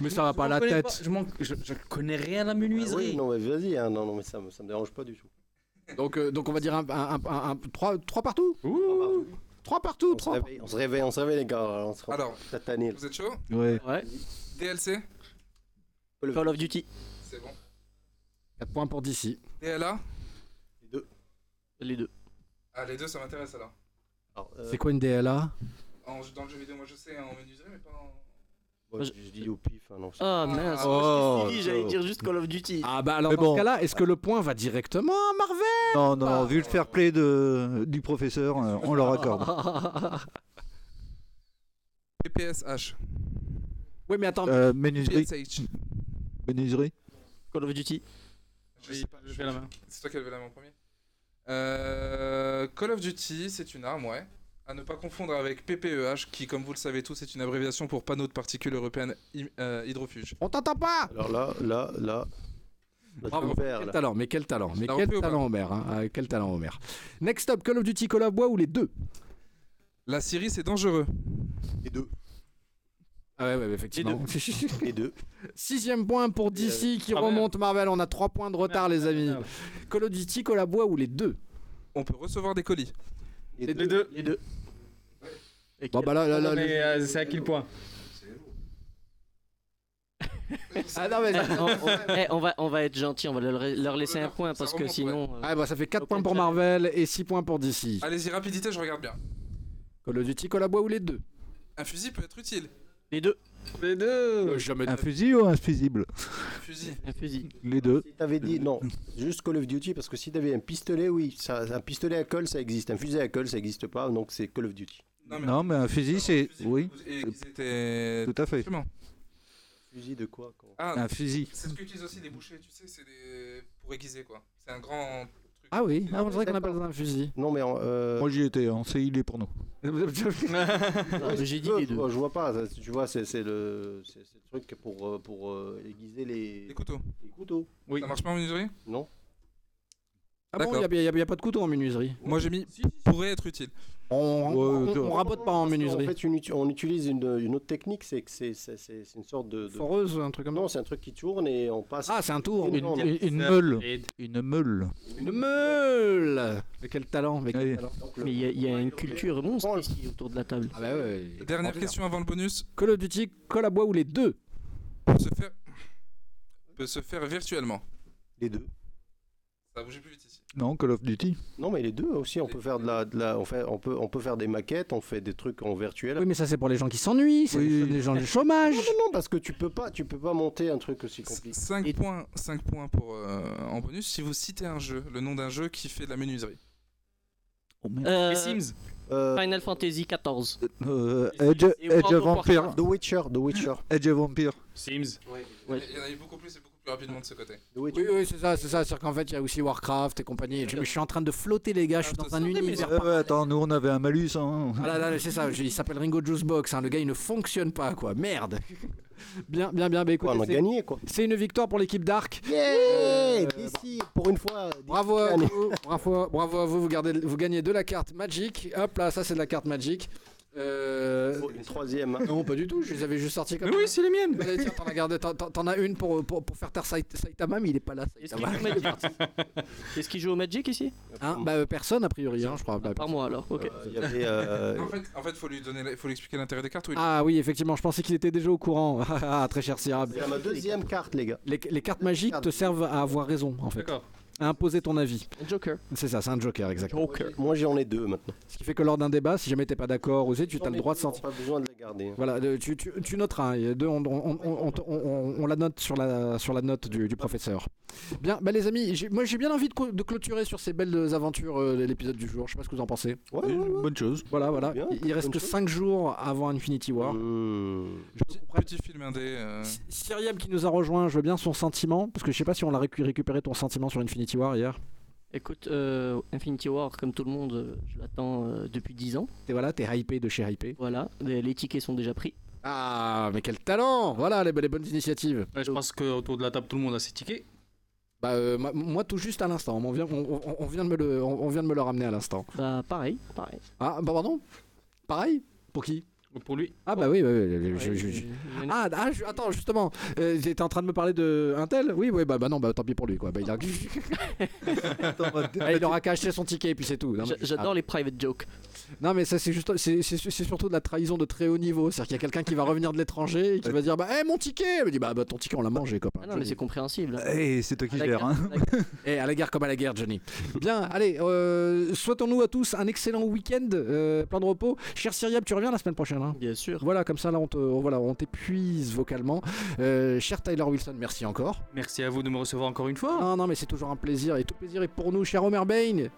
Mais ça va pas à la tête. pas- je, manque- je, je connais rien à la Ah menuiserie. oui, non, mais vas-y, hein, non, non, mais ça, me- ça me dérange pas du tout. Donc, euh, donc on va dire un, un, un, un- trois, trois partout Ouh. Trois partout, On se trois. réveille, on se réveille, on se réveille, les gars. On se Alors, vous êtes chaud? Ouais. Ouais. DLC Call of Duty. C'est bon. 4 points pour DC. DLA Les deux. Ah, les deux, ça m'intéresse alors. Alors, euh, C'est quoi une DLA En- dans le jeu vidéo, moi je sais, en menuiserie, mais pas en. moi, je, je dis au pif. hein, non, Ah mince. Oh, moi, je t'ai suivi, oh. J'allais dire juste Call of Duty. Ah bah alors Mais dans bon. ce cas-là, est-ce que le point va directement à Marvel? Non, non, non, vu le fair play de, du professeur, euh, on leur accorde. PPSH. Oui mais attends, Euh, menuiserie. PSH. Menuiserie. Call of Duty. Je sais pas, Je fais la main. C'est toi qui as levé la main en premier. Euh, Call of Duty, c'est une arme, ouais. À ne pas confondre avec PPEH, qui, comme vous le savez tous, est une abréviation pour panneau de particules européennes euh, hydrofuge. on t'entend pas Alors là, là, là. Bravo, perds, quel là. talent, mais quel talent, mais quel repris ou pas talent Homer, hein, ah, quel talent Homer. Next up, Call of Duty, Call of Bois ou les deux? La Syrie, c'est dangereux. Les deux. Ah ouais, ouais, effectivement. Les deux. Sixième point pour DC qui Ah, remonte Marvel, on a 3 points de retard les amis. Merde. Call of Duty, Call of Bois ou les deux On peut recevoir des colis. Les Les deux. Les deux. Et Bon bah là, là, là, Mais euh, c'est à point Ah non mais... Eh, on, on- eh, on va, on va être gentil, on va leur, leur laisser un point parce que remonte, sinon. euh, Ah bah ça fait 4 Ok, points pour. Marvel et 6 points pour DC. Allez-y, rapidité, je regarde bien. Call of Duty, Call of Bois ou les deux Un fusil peut être utile. Les deux. Les deux Jamais Un fusil ou un fusible Un fusil. Un fusil. Les deux. Si t'avais dit non, juste Call of Duty, parce que si t'avais un pistolet, oui, ça, un pistolet à colle, ça existe. Un fusil à colle, ça existe pas, donc c'est Call of Duty. Non, mais un fusil, c'est. Oui, tout à fait. Instruments. Fusil de quoi quand- Ah, Un fusil. c'est ce qu'utilisent aussi les bouchers, tu sais, c'est des. pour aiguiser quoi. C'est un grand. Ah oui, ah, on dirait qu'on appelle ça un fusil. Non, mais en, euh, Moi, j'y étais, hein, c'est il est pour nous. J'ai dit je les deux. vois- Je vois pas, ça, tu vois, c'est c'est le, c'est c'est le truc pour, euh, pour euh, aiguiser les, Des couteaux. les couteaux. Oui. Ça marche pas en menuiserie Non Ah bon, il n'y a, y a pas de couteau en menuiserie. Moi j'ai mis pourrait être utile. On, on, Ouais, on- on rabote pas en En menuiserie. fait, une uti- on utilise une, une autre technique, c'est que c'est c'est- c'est- c'est une sorte de. de- Foreuse, un truc comme Non, c'est un truc qui tourne et on passe. Ah, c'est un tour. Une- non. Une, une meule. Une meule. meule Mais quel talent, mais quel Oui. talent. Mais il y, a- il y a une culture monstre ici autour de la table. Ah bah ouais. Dernière question avant le bonus. Call of Duty, Call of Bois ou les deux? Peut se faire. Peut se faire virtuellement. Les deux. Ça a bougé plus vite ici. Non, Call of Duty. Non, mais les deux aussi, on peut faire de la, de la- on fait, on peut, on peut faire des maquettes, on fait des trucs en virtuel. Oui, mais ça c'est pour les gens qui s'ennuient, c'est Oui. les gens du chômage. Non, non, non, parce que tu peux pas, tu peux pas monter un truc aussi compliqué. 5 Et- points, 5 points pour, euh, en bonus si vous citez un jeu, le nom d'un jeu qui fait de la menuiserie. Oh. Euh, Les Sims Euh, Final Fantasy XIV. Edge, Edge of Vampire. The Witcher, The Witcher, Edge of Vampire. Sims. Ouais. Il y en a eu beaucoup plus et beaucoup plus rapidement de ce côté. Oui, oui, c'est ça, c'est ça. C'est qu'en fait, il y a aussi Warcraft et compagnie. Je, je suis en train de flotter, les gars. Je suis dans un univers. Euh, ouais, attends, nous on avait un malus. Hein. Ah là, là, c'est ça. Il s'appelle Ringo Juice Box. hein. Le gars, il ne fonctionne pas, quoi. Merde. Bien, bien, bien. Bah, écoutez, on a gagné quoi. C'est une victoire pour l'équipe d'Arc. Yeah Euh, D'ici, pour une fois. Bravo à vous, bravo, bravo à vous, vous, gardez, vous gagnez de la carte Magic. Hop là, ça c'est de la carte Magic. Euh, Une troisième. hein. Non, pas du tout, je les avais juste sortis comme Mais oui, c'est les miennes. Allez, tiens, t'en as gardé, t'en- t'en t'en as une pour, pour, pour faire taire Sai- Saitama, mais il est pas là. Est-ce Saitama. qu'il joue au Magic Est-ce qu'il joue au Magic ici Hein, bah, euh, personne a priori, hein, je crois. Bah, Par moi alors, ok. Il y avait. euh, En fait, en fait, faut lui donner, faut lui expliquer l'intérêt des cartes. oui. Ah oui, effectivement, je pensais qu'il était déjà au courant. Ah, très cher Sirab. C'est ma deuxième carte, les gars. Les, les cartes magiques te servent à avoir raison, en fait. D'accord. À imposer ton avis. Joker. C'est ça, c'est un joker, exactement. Joker. Moi, j'en ai deux maintenant. Ce qui fait que lors d'un débat, si jamais t'es pas d'accord, aussi, tu as le droit de sortir. Voilà, de- tu, tu, tu noteras. hein, deux, on, on- on- on- on- on la note sur la, sur la note du, du professeur. Bien, bah les amis, j'ai- moi j'ai bien envie de, clôturer sur ces belles aventures euh, l'épisode du jour. Je sais pas ce que vous en pensez. Ouais, ouais, ouais. Bonne chose. Voilà, voilà. Bien, il, il reste bonne que chose. 5 jours avant Infinity War. Mmh. Petit, petit film indé. euh, Syriam qui nous a rejoint, je veux bien son sentiment, parce que je sais pas si on l'a récu- récupéré ton sentiment sur Infinity War hier. Écoute, euh, Infinity War, comme tout le monde, euh, je l'attends euh, depuis 10 ans. Et voilà, t'es hypé de chez hypé. Voilà, les, les tickets sont déjà pris. Ah, mais quel talent Voilà les, les bonnes initiatives. Ouais, je pense qu'autour de la table, tout le monde a ses tickets. Bah, euh, moi- moi tout juste à l'instant, on vient, on, on- on vient de me le, on, on vient de me le ramener à l'instant. Bah pareil, pareil. Ah, bah pardon? Pareil? Pour qui? Pour lui. Ah bah oui, oui, oui, je- Ouais, je- je- Ah, ah, je- attends, justement, euh, j'étais en train de me parler de un tel Oui, oui, bah, bah non, bah tant pis pour lui, quoi. Bah, il, a... Ah, il aura qu'à acheter son ticket et puis c'est tout. Non, j'a- mais... J'adore les private jokes. Ah, non, mais ça, c'est juste, c'est c'est- c'est surtout de la trahison de très haut niveau. C'est-à-dire qu'il y a quelqu'un qui va revenir de l'étranger et qui va dire, bah, hé, mon ticket Elle me dit, bah, bah, ton ticket, on l'a mangé, copain. Ah non, mais c'est compréhensible. Et c'est toi qui À la gères. guerre, Hein. à la guerre. Et à la guerre comme à la guerre, Johnny. Bien, allez, euh, souhaitons-nous à tous un excellent week-end, euh, plein de repos. Cher Syriab, tu reviens la semaine prochaine. Hein Bien sûr. voilà, comme ça, là, on te- voilà, on t'épuise vocalement. Euh, cher Tyler Wilson, merci encore. Merci à vous de me recevoir encore une fois. Non, non, mais c'est toujours un plaisir. Et tout plaisir est pour nous, cher Homer Bain.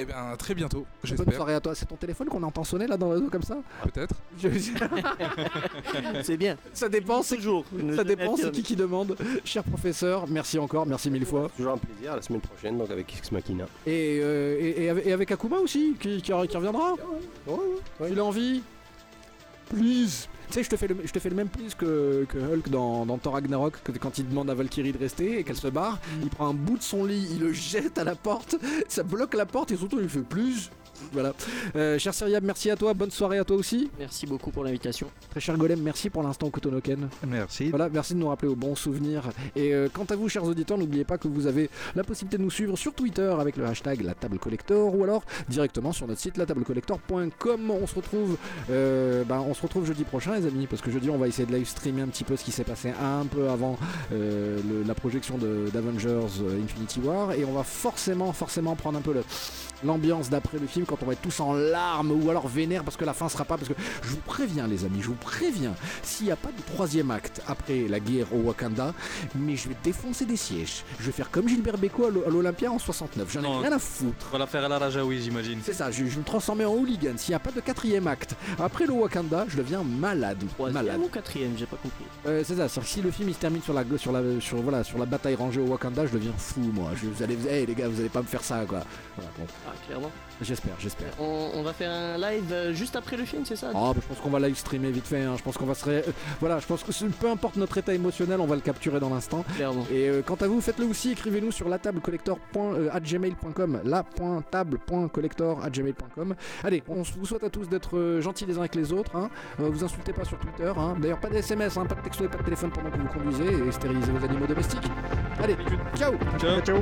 Eh bien, très bientôt, Bonne soirée à toi. C'est ton téléphone qu'on entend sonner là dans le dos comme ça Peut-être. Je- C'est bien. Ça dépend, c'est Toujours. Ne ça dépend, c'est qui qui demande. Cher professeur, merci encore, merci mille fois. Toujours un plaisir. La semaine prochaine, donc avec X Machina. Et, euh, et, et avec, Akuma aussi, qui, qui, qui reviendra. Il a envie. Please. Tu sais, je te fais le, je te fais le même please que, que Hulk dans, dans Thor Ragnarok, que quand il demande à Valkyrie de rester et qu'elle se barre, il prend un bout de son lit, il le jette à la porte, ça bloque la porte et surtout il fait plus. Voilà. Euh, cher Syriab, merci à toi, bonne soirée à toi aussi. Merci beaucoup pour l'invitation. Très cher Golem, merci pour l'instant Kotonoken. Merci. Voilà, merci de nous rappeler aux bons souvenirs. Et euh, quant à vous, chers auditeurs, n'oubliez pas que vous avez la possibilité de nous suivre sur Twitter avec le hashtag la table collector ou alors directement sur notre site latablecollector.com. On se retrouve, euh, ben, on se retrouve jeudi prochain, les amis, parce que jeudi, on va essayer de live streamer un petit peu ce qui s'est passé un peu avant euh, le- la projection de- d'Avengers Infinity War, et on va forcément, forcément prendre un peu le l'ambiance d'après le film quand on va être tous en larmes ou alors vénère parce que la fin sera pas parce que je vous préviens les amis je vous préviens s'il n'y a pas de troisième acte après la guerre au Wakanda mais je vais défoncer des sièges je vais faire comme Gilbert Bécaud à l'O- à l'Olympia en 69 j'en ai Non. rien à foutre On va la faire à la Rajaoui, j'imagine. c'est ça je, je vais me transformer en hooligan s'il n'y a pas de quatrième acte après le Wakanda je deviens malade malade Troisième ou quatrième, j'ai pas compris. euh, c'est ça, si le film il se termine sur la, sur la, sur, voilà, sur la bataille rangée au Wakanda, je deviens fou moi. Je, vous allez, hey, les gars, vous allez pas me faire ça quoi. Voilà, bon, Ah, clairement. j'espère, j'espère. On, on va faire un live euh, juste après le film, c'est ça? Oh, bah, je pense qu'on va live streamer vite fait. hein. Je pense qu'on va se. ré- euh, voilà, je pense que peu importe notre état émotionnel, on va le capturer dans l'instant. Clairement. Et euh, quant à vous, faites-le aussi. Écrivez-nous sur latablecollector.gmail.com. La.table.collector.gmail.com. Allez, on vous souhaite à tous d'être gentils les uns avec les autres. Hein. Euh, vous insultez pas sur Twitter. Hein. D'ailleurs, pas de SMS, hein, pas de texto et pas de téléphone pendant que vous conduisez. Et stérilisez vos animaux domestiques. Allez, ciao Ciao. ciao